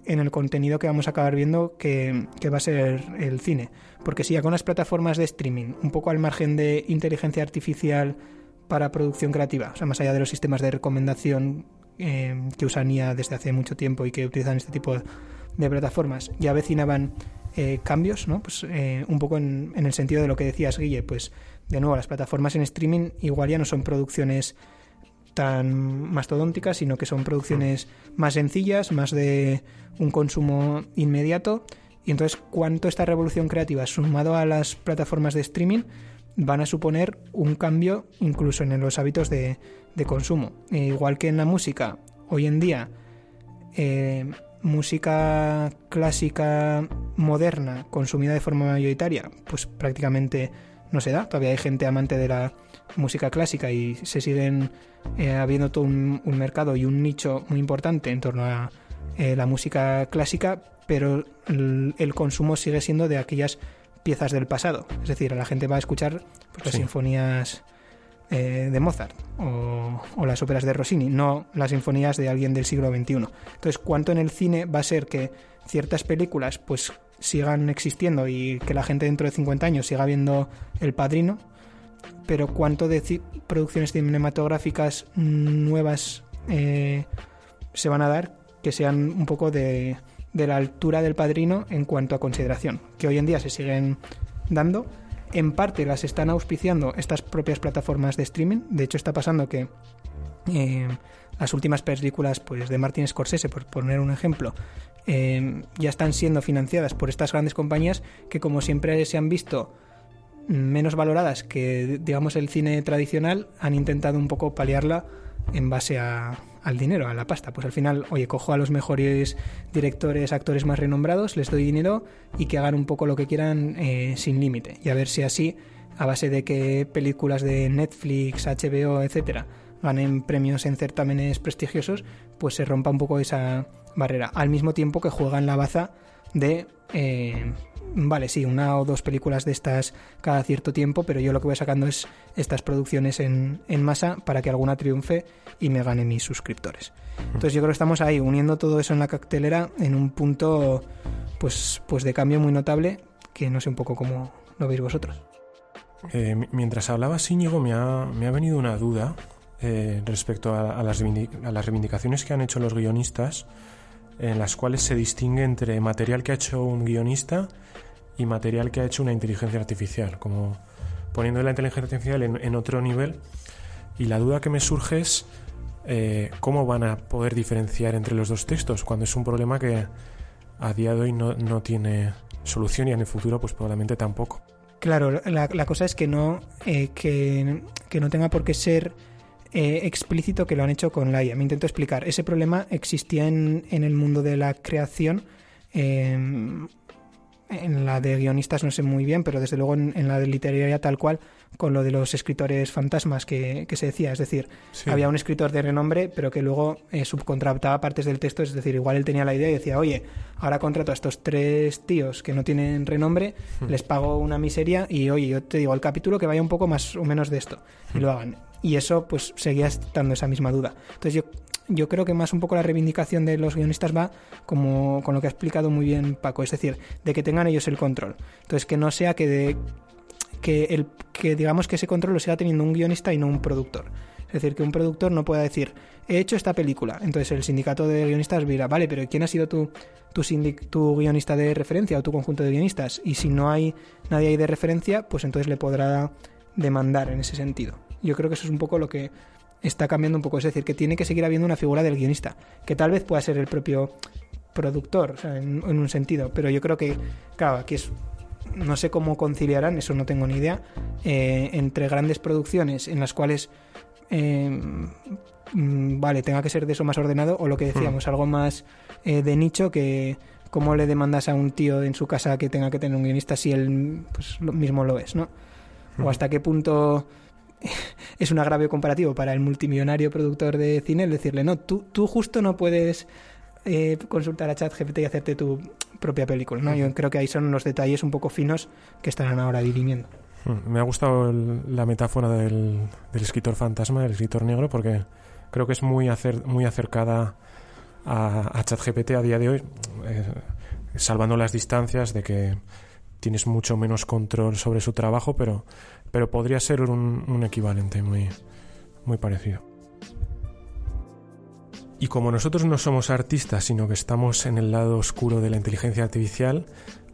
en el contenido que vamos a acabar viendo que, va a ser el cine. Porque si ya con las plataformas de streaming, un poco al margen de inteligencia artificial para producción creativa, o sea, más allá de los sistemas de recomendación eh, que usan IA desde hace mucho tiempo y que utilizan este tipo de plataformas, ya avecinaban eh, cambios, ¿no? Pues eh, un poco en, en, el sentido de lo que decías, Guille, pues de nuevo, las plataformas en streaming igual ya no son producciones tan mastodónticas, sino que son producciones más sencillas, más de un consumo inmediato. Y entonces, ¿cuánto esta revolución creativa sumado a las plataformas de streaming van a suponer un cambio incluso en los hábitos de, consumo? Eh, igual que en la música, hoy en día, eh, música clásica moderna consumida de forma mayoritaria, pues prácticamente no se da. Todavía hay gente amante de la música clásica y se siguen eh, habiendo todo un, mercado y un nicho muy importante en torno a eh, la música clásica, pero el, consumo sigue siendo de aquellas piezas del pasado. Es decir, la gente va a escuchar pues, las sinfonías eh, de Mozart o, o, las óperas de Rossini, no las sinfonías de alguien del siglo XXI. Entonces, ¿cuánto en el cine va a ser que ciertas películas pues sigan existiendo y que la gente dentro de 50 años siga viendo El Padrino, pero cuánto de producciones cinematográficas nuevas eh, se van a dar que sean un poco de, de la altura del Padrino en cuanto a consideración, que hoy en día se siguen dando. En parte las están auspiciando estas propias plataformas de streaming. De hecho, está pasando que eh, las últimas películas pues, de Martin Scorsese, por poner un ejemplo, eh, ya están siendo financiadas por estas grandes compañías que como siempre se han visto menos valoradas que digamos el cine tradicional han intentado un poco paliarla en base al dinero, a la pasta. Pues al final, oye, cojo a los mejores directores, actores más renombrados, les doy dinero y que hagan un poco lo que quieran eh, sin límite. Y a ver si así, a base de que películas de Netflix, HBO, etcétera, ganen premios en certámenes prestigiosos, pues se rompa un poco esa barrera. Al mismo tiempo que juega en la baza de, eh, vale, sí, una o dos películas de estas cada cierto tiempo, pero yo lo que voy sacando es estas producciones en, en masa para que alguna triunfe y me gane mis suscriptores. Entonces yo creo que estamos ahí uniendo todo eso en la cactelera en un punto pues, pues de cambio muy notable que no sé un poco cómo lo veis vosotros. Eh, mientras hablaba Íñigo me ha, me ha venido una duda eh, respecto a, las a, las reivindicaciones que han hecho los guionistas, en las cuales se distingue entre material que ha hecho un guionista y material que ha hecho una inteligencia artificial, como poniendo la inteligencia artificial en, otro nivel. Y la duda que me surge es eh, cómo van a poder diferenciar entre los dos textos, cuando es un problema que a día de hoy no, no tiene solución y en el futuro pues probablemente tampoco. Claro, la, la cosa es que no, eh, que, que no tenga por qué ser eh, explícito que lo han hecho con la IA. Me intento explicar. Ese problema existía en, en el mundo de la creación. Em, en la de guionistas no sé muy bien, pero desde luego en, la de literaria tal cual, con lo de los escritores fantasmas que, se decía. Es decir, había un escritor de renombre, pero que luego eh, subcontrataba partes del texto. Es decir, igual él tenía la idea y decía, oye, ahora contrato a estos tres tíos que no tienen renombre, hmm. les pago una miseria y, oye, yo te digo el capítulo que vaya un poco más o menos de esto. Y lo hagan y eso pues seguía estando esa misma duda. Entonces yo, yo creo que más un poco la reivindicación de los guionistas va como con lo que ha explicado muy bien Paco, es decir, de que tengan ellos el control. Entonces que no sea que de que el que digamos que ese control lo siga teniendo un guionista y no un productor. Es decir, que un productor no pueda decir, he hecho esta película. Entonces el sindicato de guionistas dirá, vale, pero ¿quién ha sido tu, tu, tu guionista de referencia o tu conjunto de guionistas? Y si no hay nadie ahí de referencia, pues entonces le podrá demandar en ese sentido. Yo creo que eso es un poco lo que está cambiando un poco. Es decir, que tiene que seguir habiendo una figura del guionista, que tal vez pueda ser el propio productor, o sea, en, un sentido. Pero yo creo que, claro, aquí es. No sé cómo conciliarán, eso no tengo ni idea, eh, entre grandes producciones en las cuales. Eh, mm, vale, tenga que ser de eso más ordenado, o lo que decíamos, hmm. algo más eh, de nicho que. ¿Cómo le demandas a un tío en su casa que tenga que tener un guionista si él pues, lo mismo lo es, ¿no? O hmm. hasta qué punto [LAUGHS] es un agravio comparativo para el multimillonario productor de cine el decirle, no, tú, tú justo no puedes eh, consultar a ChatGPT y hacerte tu propia película. ¿no? Yo creo que ahí son los detalles un poco finos que estarán ahora dirimiendo. Hmm, me ha gustado la metáfora del, escritor fantasma, del escritor negro, porque creo que es muy, muy acercada a, ChatGPT a día de hoy, eh, salvando las distancias de que tienes mucho menos control sobre su trabajo, pero pero podría ser un, equivalente muy, muy parecido. Y como nosotros no somos artistas, sino que estamos en el lado oscuro de la inteligencia artificial,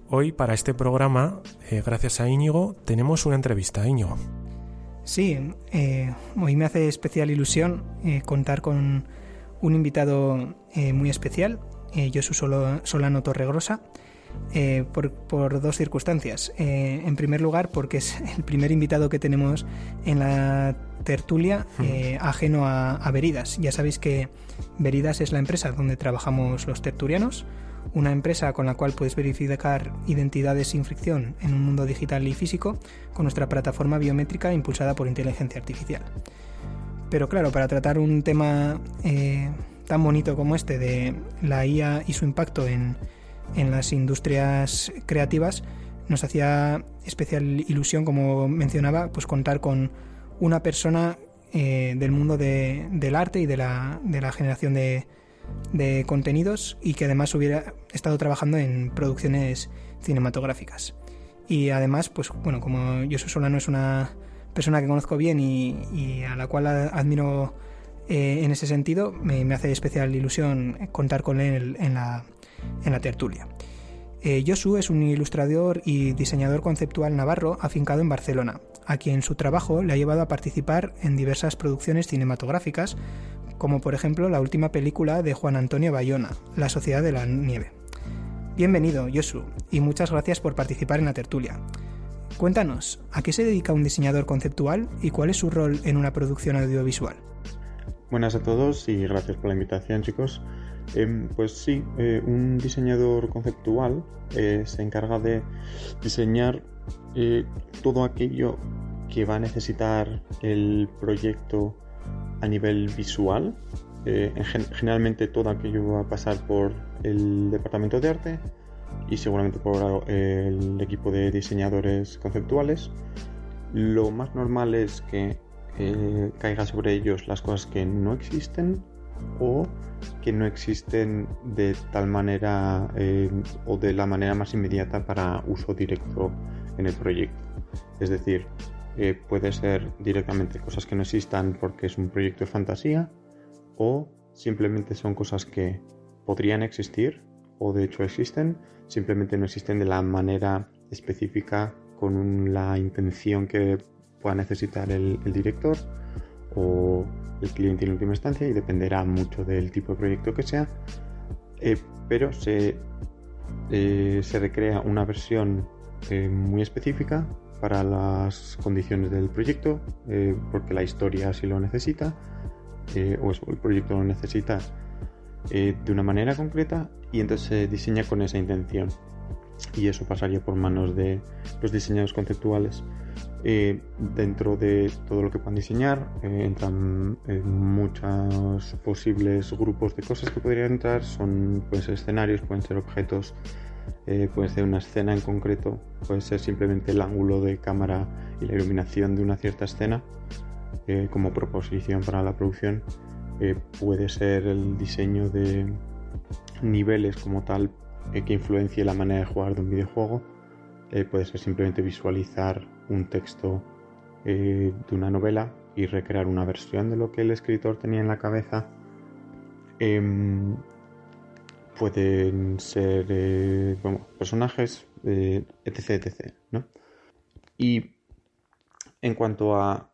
hoy para este programa, eh, gracias a Íñigo, tenemos una entrevista. Íñigo. Sí, eh, hoy me hace especial ilusión eh, contar con un invitado muy especial, Josu Solano Torregrosa, por, por, dos circunstancias. en primer lugar, porque es el primer invitado que tenemos en la tertulia ajeno a, a Veridas. Ya sabéis que Veridas es la empresa donde trabajamos los tertulianos una empresa con la cual puedes verificar identidades sin fricción en un mundo digital y físico con nuestra plataforma biométrica impulsada por inteligencia artificial. Pero claro, para tratar un tema eh, tan bonito como este de la IA y su impacto en, las industrias creativas, nos hacía especial ilusión, como mencionaba, pues contar con una persona eh, del mundo del arte y de la generación de, de contenidos y que además hubiera estado trabajando en producciones cinematográficas. Y además, pues bueno, como Josu Solano es una persona que conozco bien y, a la cual admiro eh, en ese sentido, me, hace especial ilusión contar con él en la, en la tertulia. Eh, Josu es un ilustrador y diseñador conceptual navarro afincado en Barcelona, a quien su trabajo le ha llevado a participar en diversas producciones cinematográficas, como por ejemplo la última película de Juan Antonio Bayona, La Sociedad de la Nieve. Bienvenido, Yosu, y muchas gracias por participar en la tertulia. Cuéntanos, ¿a qué se dedica un diseñador conceptual y cuál es su rol en una producción audiovisual? Buenas a todos y gracias por la invitación, chicos. Em, pues sí, eh, un diseñador conceptual eh, se encarga de diseñar eh, todo aquello que va a necesitar el proyecto a nivel visual. Generalmente todo aquello va a pasar por el departamento de arte y seguramente por el equipo de diseñadores conceptuales. Lo más normal es que eh, caiga sobre ellos las cosas que no existen o que no existen de tal manera eh, o de la manera más inmediata para uso directo en el proyecto. Es decir, eh, puede ser directamente cosas que no existan porque es un proyecto de fantasía o simplemente son cosas que podrían existir o de hecho existen, simplemente no existen de la manera específica con la intención que pueda necesitar el, director o el cliente en última instancia y dependerá mucho del tipo de proyecto que sea, eh, pero se, eh, se recrea una versión muy específica para las condiciones del proyecto, eh, porque la historia así lo necesita, eh, o el proyecto lo necesita eh, de una manera concreta, y entonces se diseña con esa intención. Y eso pasaría por manos de los diseñadores conceptuales. Dentro de todo lo que puedan diseñar entran muchos posibles grupos de cosas que podrían entrar. Son pueden ser escenarios, pueden ser objetos, eh, puede ser una escena en concreto, puede ser simplemente el ángulo de cámara y la iluminación de una cierta escena eh, como proposición para la producción, eh, puede ser el diseño de niveles como tal que influencie la manera de jugar de un videojuego, puede ser simplemente visualizar un texto de una novela y recrear una versión de lo que el escritor tenía en la cabeza. Em, pueden ser eh, personajes, eh, etc, etc. Y en cuanto a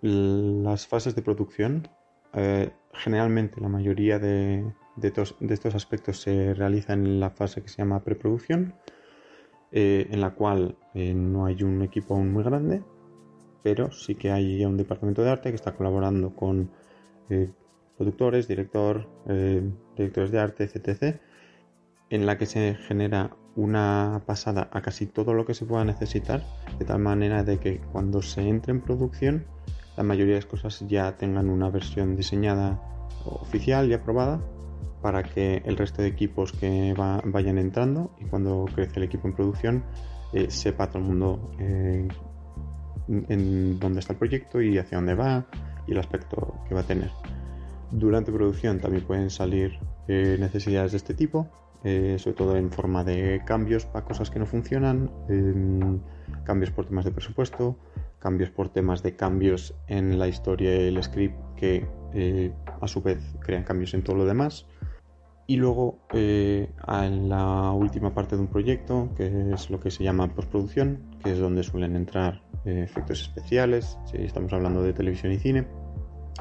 las fases de producción, eh, generalmente la mayoría de, estos aspectos se realizan en la fase que se llama preproducción, en la cual no hay un equipo aún muy grande, pero sí que hay un departamento de arte que está colaborando con productores, director, eh, directores de arte, etc., en la que se genera una pasada a casi todo lo que se pueda necesitar, de tal manera de que cuando se entre en producción, la mayoría de las cosas ya tengan una versión diseñada oficial y aprobada para que el resto de equipos que vayan entrando y cuando crece el equipo en producción eh, sepa todo el mundo eh, en dónde está el proyecto y hacia dónde va y el aspecto que va a tener. Durante producción también pueden salir eh, necesidades de este tipo, sobre todo en forma de cambios para cosas que no funcionan, cambios por temas de presupuesto, cambios por temas de cambios en la historia y el script que a su vez crean cambios en todo lo demás. Y luego en la última parte de un proyecto, que es lo que se llama postproducción, que es donde suelen entrar efectos especiales, si estamos hablando de televisión y cine,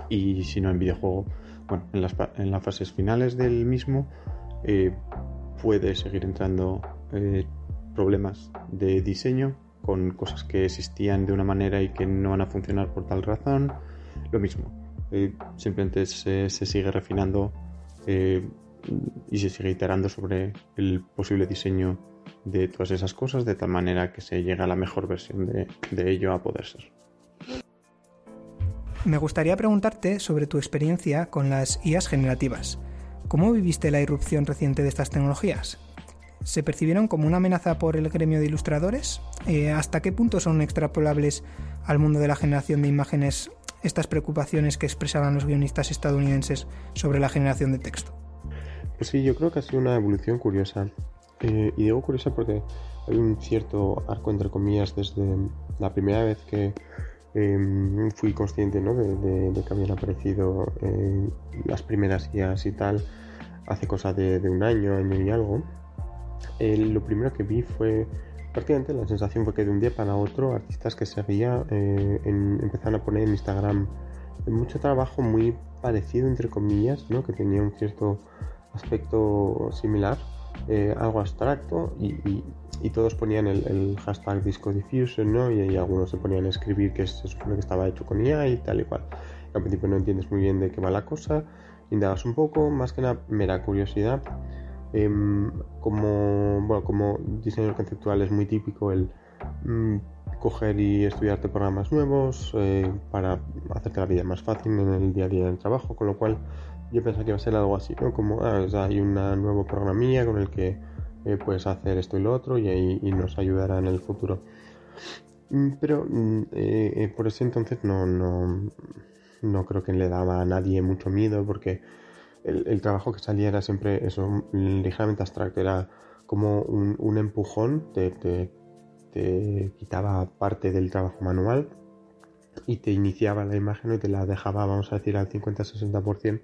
y si no en videojuego, bueno, en las, en las fases finales del mismo puede seguir entrando problemas de diseño con cosas que existían de una manera y que no van a funcionar por tal razón. Lo mismo, eh, simplemente se, sigue refinando eh, y se sigue iterando sobre el posible diseño de todas esas cosas de tal manera que se llega a la mejor versión de, de ello a poder ser. Me gustaría preguntarte sobre tu experiencia con las IAs generativas. ¿Cómo viviste la irrupción reciente de estas tecnologías? se percibieron como una amenaza por el gremio de ilustradores. Eh, ¿Hasta qué punto son extrapolables al mundo de la generación de imágenes estas preocupaciones que expresaban los guionistas estadounidenses sobre la generación de texto? Pues sí, yo creo que ha sido una evolución curiosa. Eh, y digo curiosa porque hay un cierto arco, entre comillas, desde la primera vez que em, fui consciente de, que habían aparecido eh, las primeras guías y tal, hace cosa de, de un año, año y algo lo primero que vi fue prácticamente la sensación fue que de un día para otro artistas que seguía eh, empezaron a poner en Instagram mucho trabajo muy parecido entre comillas ¿no? que tenía un cierto aspecto similar eh, algo abstracto y, todos ponían el, hashtag disco diffusion ¿no? y, algunos se ponían a escribir que se supone que estaba hecho con IA y tal y cual al principio no entiendes muy bien de qué va la cosa indagas un poco más que una mera curiosidad Em, como, bueno, como diseñador conceptual es muy típico el mm, coger y estudiarte programas nuevos eh, para hacerte la vida más fácil en el día a día del trabajo, con lo cual yo pensaba que iba a ser algo así, ¿no? Como ah, hay una nueva programilla con el que eh, puedes hacer esto y lo otro y, ahí, nos ayudará en el futuro. Mm, pero mm, eh, por ese entonces no, no, no creo que le daba a nadie mucho miedo porque el, trabajo que salía era siempre eso, ligeramente abstracto, era como un, empujón, te, quitaba parte del trabajo manual y te iniciaba la imagen y te la dejaba, vamos a decir, al 50-60%,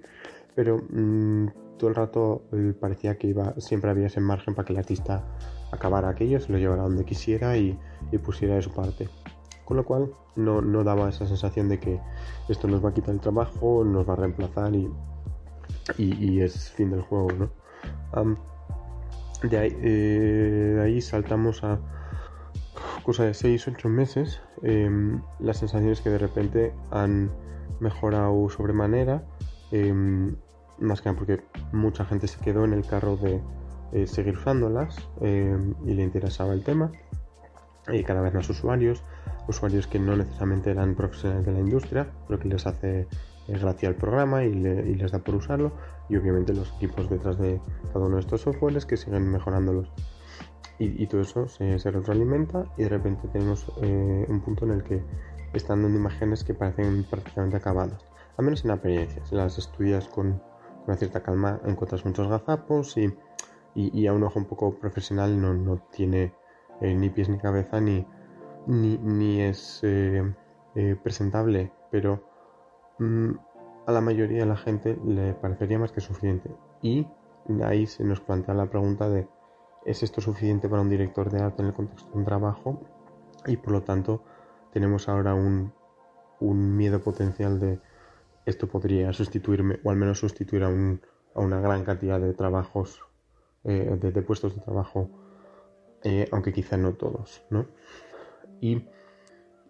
pero mm, todo el rato eh, parecía que iba, siempre había ese margen para que el artista acabara aquello, se lo llevara donde quisiera y, pusiera de su parte. Con lo cual no, no, daba esa sensación de que esto nos va a quitar el trabajo, nos va a reemplazar y, y, es fin del juego, ¿no? de, ahí, eh, de, ahí, saltamos a cosa de 6-8 meses. Em, las sensaciones que de repente han mejorado sobremanera, em, más que nada porque mucha gente se quedó en el carro de eh, seguir usándolas em, y le interesaba el tema. Y cada vez más usuarios, usuarios que no necesariamente eran profesionales de la industria, lo que les hace gracia al programa y, les da por usarlo y obviamente los equipos detrás de cada uno de estos softwares que siguen mejorándolos y, todo eso se, retroalimenta y de repente tenemos eh, un punto en el que están dando imágenes que parecen prácticamente acabadas al menos en apariencia si las estudias con, una cierta calma encuentras muchos gazapos y, y, a un ojo un poco profesional no, no tiene eh, ni pies ni cabeza ni, ni, es eh, presentable pero Mm, a la mayoría de la gente le parecería más que suficiente. Y ahí se nos plantea la pregunta de ¿es esto suficiente para un director de arte en el contexto de un trabajo? Y por lo tanto tenemos ahora un, miedo potencial de esto podría sustituirme o al menos sustituir a, una gran cantidad de trabajos, eh, de, puestos de trabajo, eh, aunque quizá no todos, ¿no? Y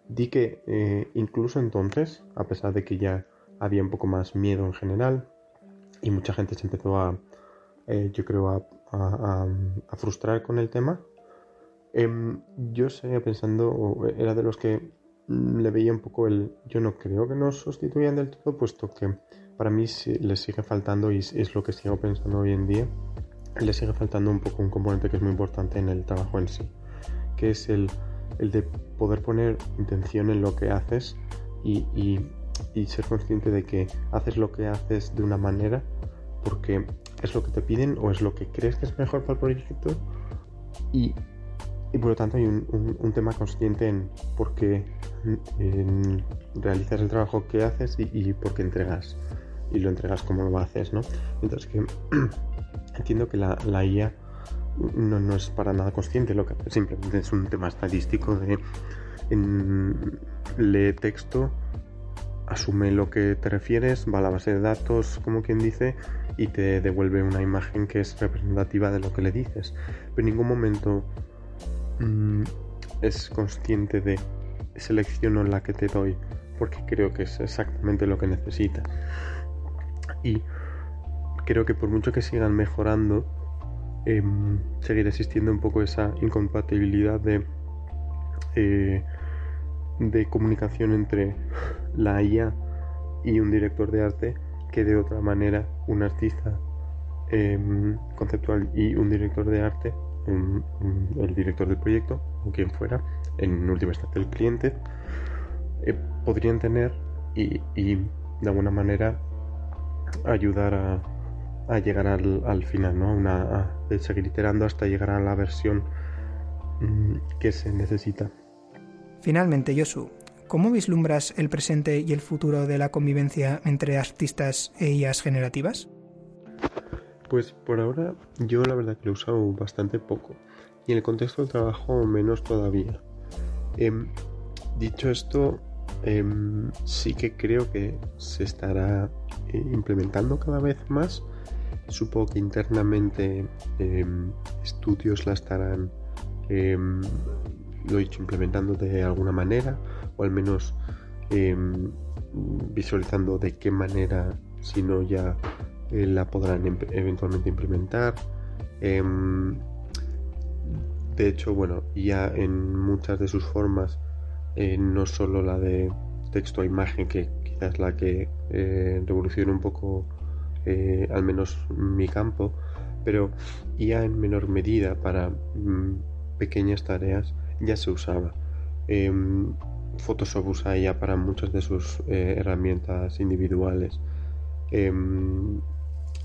Di que eh, incluso entonces, a pesar de que ya había un poco más miedo en general y mucha gente se empezó a, yo creo, a, frustrar con el tema, em, yo seguía pensando, era de los que le veía un poco el, yo no creo que nos sustituyan del todo, puesto que para mí les sigue faltando y es lo que sigo pensando hoy en día, le sigue faltando un poco un componente que es muy importante en el trabajo en sí, que es el el de poder poner intención en lo que haces y, ser consciente de que haces lo que haces de una manera porque es lo que te piden o es lo que crees que es mejor para el proyecto y, por lo tanto hay un, tema consciente en por qué realizas el trabajo que haces y, y por qué entregas y lo entregas como lo haces, ¿no? Mientras que [CLEARS THROAT] entiendo que la, la IA no, no, es para nada consciente, lo que simplemente es un tema estadístico de en, lee texto, asume lo que te refieres, va a la base de datos, como quien dice, y te devuelve una imagen que es representativa de lo que le dices. Pero en ningún momento mmm, es consciente de selecciono la que te doy, porque creo que es exactamente lo que necesita. Y creo que por mucho que sigan mejorando, eh, seguirá existiendo un poco esa incompatibilidad de, eh, de comunicación entre la IA y un director de arte que de otra manera un artista eh, conceptual y un director de arte, el director del proyecto o quien fuera, en última instancia el cliente, eh, podrían tener y, de alguna manera ayudar a, llegar al, al, final, ¿no? A, seguir iterando hasta llegar a la versión mmm, que se necesita. Finalmente, Yosu, ¿cómo vislumbras el presente y el futuro de la convivencia entre artistas e IAs generativas? Pues por ahora yo la verdad que lo usado bastante poco y en el contexto del trabajo menos todavía. Eh, dicho esto, eh, sí que creo que se estará eh, implementando cada vez más. Supongo que internamente estudios la estarán lo he dicho, implementando de alguna manera, o al menos visualizando de qué manera, si no ya eh, la podrán eventualmente implementar. Eh, de hecho, bueno, ya en muchas de sus formas, eh, no solo la de texto a imagen, que quizás la que eh, revoluciona un poco, al menos mi campo, pero ya en menor medida para mm, pequeñas tareas ya se usaba. Eh, Photoshop usa ya para muchas de sus herramientas individuales. Eh,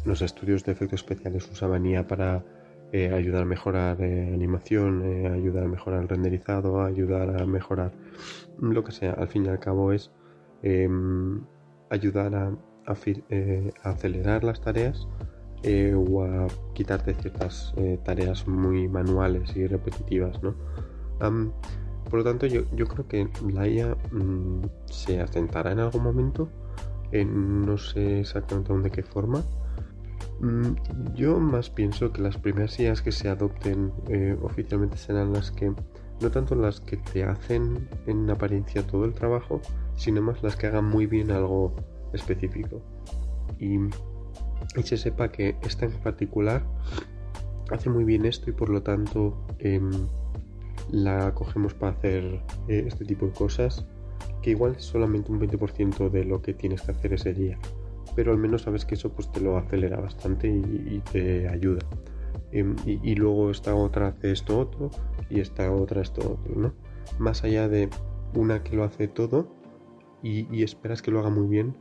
los estudios de efectos especiales usaban IA para eh, ayudar a mejorar animación, ayudar a mejorar el renderizado, ayudar a mejorar lo que sea. Al fin y al cabo es ayudar a, acelerar las tareas o a quitarte ciertas tareas muy manuales y repetitivas, ¿no? Por lo tanto, yo, creo que la IA mmm, se asentará en algún momento. Eh, no sé exactamente aún de qué forma. Mm, yo más pienso que las primeras IAs que se adopten eh, oficialmente serán las que, no tanto las que te hacen en apariencia todo el trabajo, sino más las que hagan muy bien algo específico. Y, se sepa que esta en particular hace muy bien esto y por lo tanto... Eh, la cogemos para hacer eh, este tipo de cosas, que igual es solamente un 20% de lo que tienes que hacer ese día, pero al menos sabes que eso pues te lo acelera bastante y, te ayuda. Eh, y, luego esta otra hace esto otro y esta otra esto otro, ¿no? Más allá de una que lo hace todo y, esperas que lo haga muy bien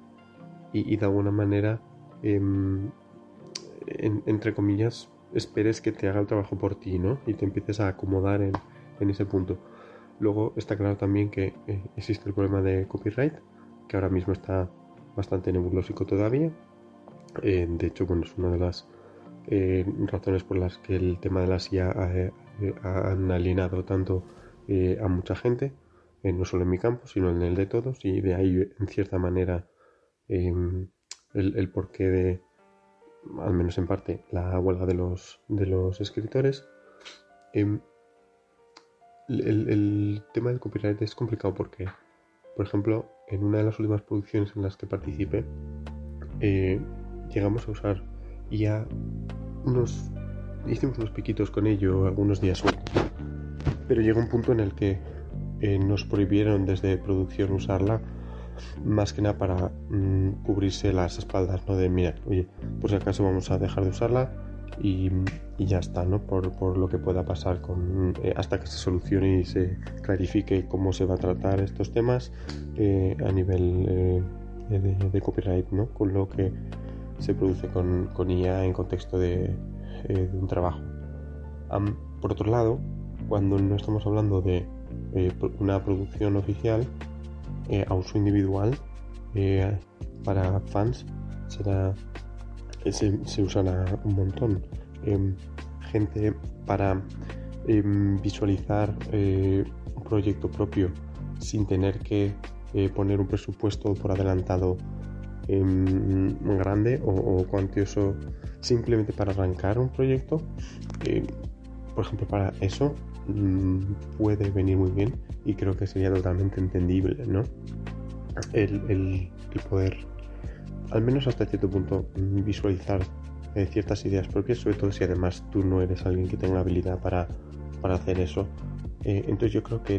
y, de alguna manera, en, entre comillas, esperes que te haga el trabajo por ti, ¿no? Y te empieces a acomodar en, en ese punto. Luego está claro también que eh, existe el problema de copyright, que ahora mismo está bastante nebulósico todavía. Eh, de hecho, bueno, es una de las eh, razones por las que el tema de la CIA ha, han alienado tanto eh, a mucha gente, eh, no solo en mi campo, sino en el de todos, y de ahí, en cierta manera, em, el, el porqué de, al menos en parte, la huelga de los, de los escritores. Em, el, el, tema del copyright es complicado porque, por ejemplo, en una de las últimas producciones en las que participé, eh, llegamos a usar ya unos. Hicimos unos piquitos con ello algunos días sueltos. Pero llegó un punto en el que eh, nos prohibieron desde producción usarla, más que nada para mmm, cubrirse las espaldas, ¿no? De mira, oye, por si acaso vamos a dejar de usarla y, y, ya está, ¿no? Por, por, lo que pueda pasar con, eh, hasta que se solucione y se clarifique cómo se va a tratar estos temas eh, a nivel eh, de, de, copyright, ¿no? Con lo que se produce con, con IA en contexto de, de un trabajo. Um, por otro lado, cuando no estamos hablando de una producción oficial a uso individual, para fans será se, se, usará un montón. em, gente para em, visualizar eh, un proyecto propio sin tener que eh, poner un presupuesto por adelantado em, grande o, cuantioso simplemente para arrancar un proyecto. por ejemplo, para eso mm, puede venir muy bien y creo que sería totalmente entendible, ¿no? el poder al menos hasta cierto punto, mm, visualizar eh, ciertas ideas propias, sobre todo si además tú no eres alguien que tenga habilidad para, hacer eso. Eh, entonces yo creo que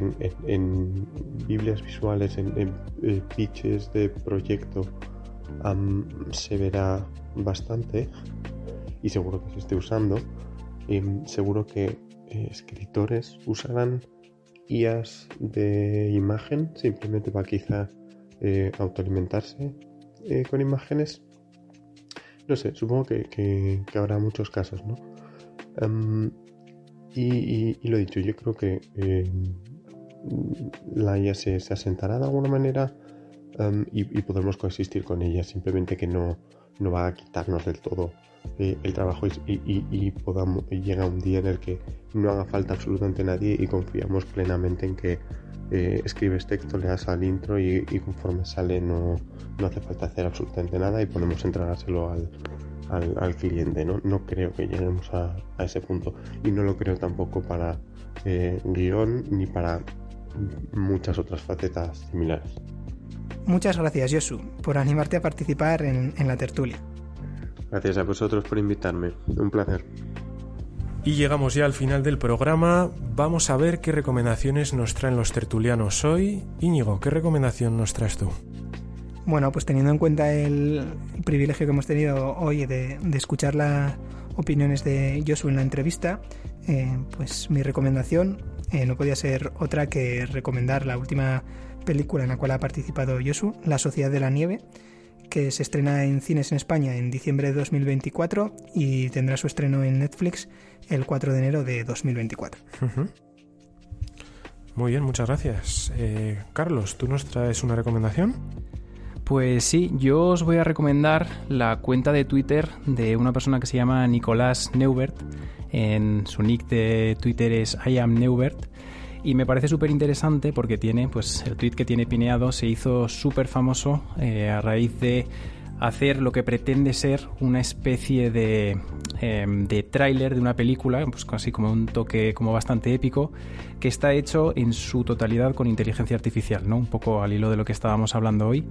en, Biblias visuales, en, eh, pitches de proyecto, se verá bastante y seguro que se esté usando. Seguro que escritores usarán IAS de imagen simplemente para quizá autoalimentarse eh, con imágenes, no sé, supongo que, habrá muchos casos, ¿no? Em, y, lo dicho, yo creo que em, la IA se, asentará de alguna manera em, y, podremos coexistir con ella, simplemente que no, no va a quitarnos del todo eh, el trabajo y, y, podamos, llega un día en el que no haga falta absolutamente nadie y confiamos plenamente en que eh, escribes texto, le das al intro y, conforme sale no, no, hace falta hacer absolutamente nada y podemos entregárselo al, al, cliente. ¿no? no creo que lleguemos a, ese punto y no lo creo tampoco para eh, guion ni para muchas otras facetas similares. Muchas gracias, Josu, por animarte a participar en, en la tertulia. Gracias a vosotros por invitarme. Un placer. Y llegamos ya al final del programa. Vamos a ver qué recomendaciones nos traen los tertulianos hoy. Íñigo, ¿qué recomendación nos traes tú? Bueno, pues teniendo en cuenta el privilegio que hemos tenido hoy de, escuchar las opiniones de Josu en la entrevista, eh, pues mi recomendación eh, no podía ser otra que recomendar la última película en la cual ha participado Josu, La Sociedad de la Nieve, que se estrena en cines en España en diciembre de 2024 y tendrá su estreno en Netflix el 4 de enero de 2024. Muy bien, muchas gracias. Eh, Carlos, ¿tú nos traes una recomendación? Pues sí, yo os voy a recomendar la cuenta de Twitter de una persona que se llama Nicolás Neubert. En su nick de Twitter es I am Neubert. Y me parece súper interesante porque tiene, pues el tweet que tiene pineado se hizo súper famoso eh, a raíz de hacer lo que pretende ser una especie de, em, de tráiler de una película, pues casi como un toque como bastante épico, que está hecho en su totalidad con inteligencia artificial, ¿no? Un poco al hilo de lo que estábamos hablando hoy.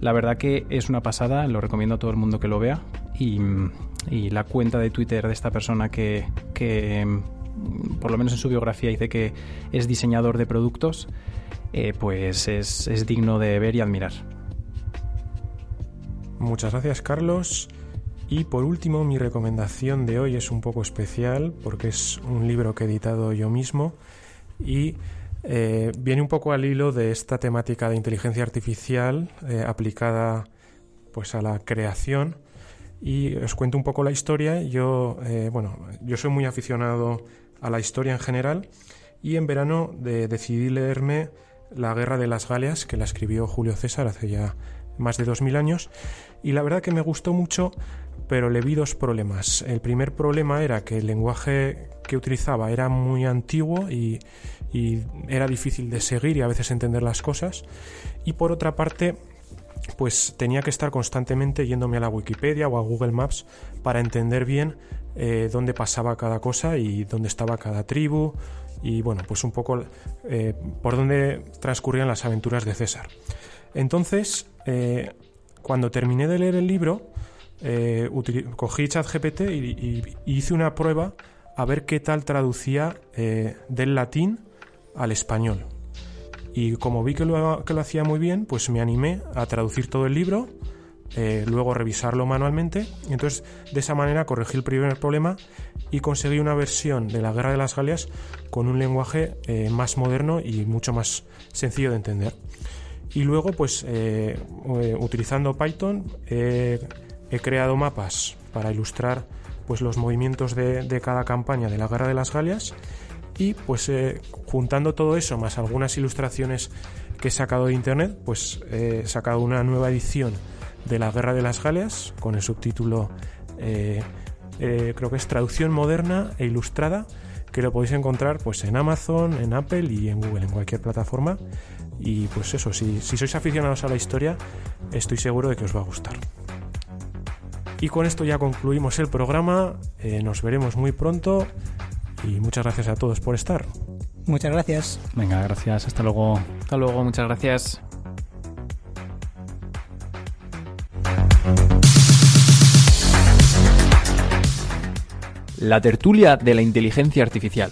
La verdad que es una pasada, lo recomiendo a todo el mundo que lo vea. Y, y la cuenta de Twitter de esta persona que, que em, por lo menos en su biografía dice que es diseñador de productos, eh, pues es, es digno de ver y admirar. Muchas gracias Carlos. Y por último, mi recomendación de hoy es un poco especial porque es un libro que he editado yo mismo y eh, viene un poco al hilo de esta temática de inteligencia artificial eh, aplicada pues a la creación y os cuento un poco la historia. Yo, bueno, yo soy muy aficionado a la historia en general y en verano decidí leerme La Guerra de las Galias, que la escribió Julio César hace ya más de 2000 años, y la verdad que me gustó mucho, pero le vi dos problemas. El primer problema era que el lenguaje que utilizaba era muy antiguo y era difícil de seguir y a veces entender las cosas, y por otra parte pues tenía que estar constantemente yéndome a la Wikipedia o a Google Maps para entender bien eh, dónde pasaba cada cosa y dónde estaba cada tribu y bueno, pues un poco eh, por dónde transcurrían las aventuras de César. Entonces, eh, cuando terminé de leer el libro, cogí ChatGPT y, y, hice una prueba a ver qué tal traducía del latín al español. Y como vi que lo, que lo hacía muy bien, pues me animé a traducir todo el libro, eh, luego revisarlo manualmente. Y entonces, de esa manera, corregí el primer problema y conseguí una versión de la Guerra de las Galias con un lenguaje eh, más moderno y mucho más sencillo de entender. Y luego, pues, eh, utilizando Python, he creado mapas para ilustrar pues, los movimientos de, de cada campaña de la Guerra de las Galias y pues juntando todo eso más algunas ilustraciones que he sacado de internet, pues he sacado una nueva edición de la Guerra de las Galias con el subtítulo eh, eh, creo que es traducción moderna e ilustrada, que lo podéis encontrar pues en Amazon, en Apple y en Google, en cualquier plataforma. Y pues eso, si, si sois aficionados a la historia, estoy seguro de que os va a gustar. Y con esto ya concluimos el programa. Eh, nos veremos muy pronto y muchas gracias a todos por estar. Muchas gracias. Venga, gracias. Hasta luego. Hasta luego, muchas gracias. La tertulia de la inteligencia artificial.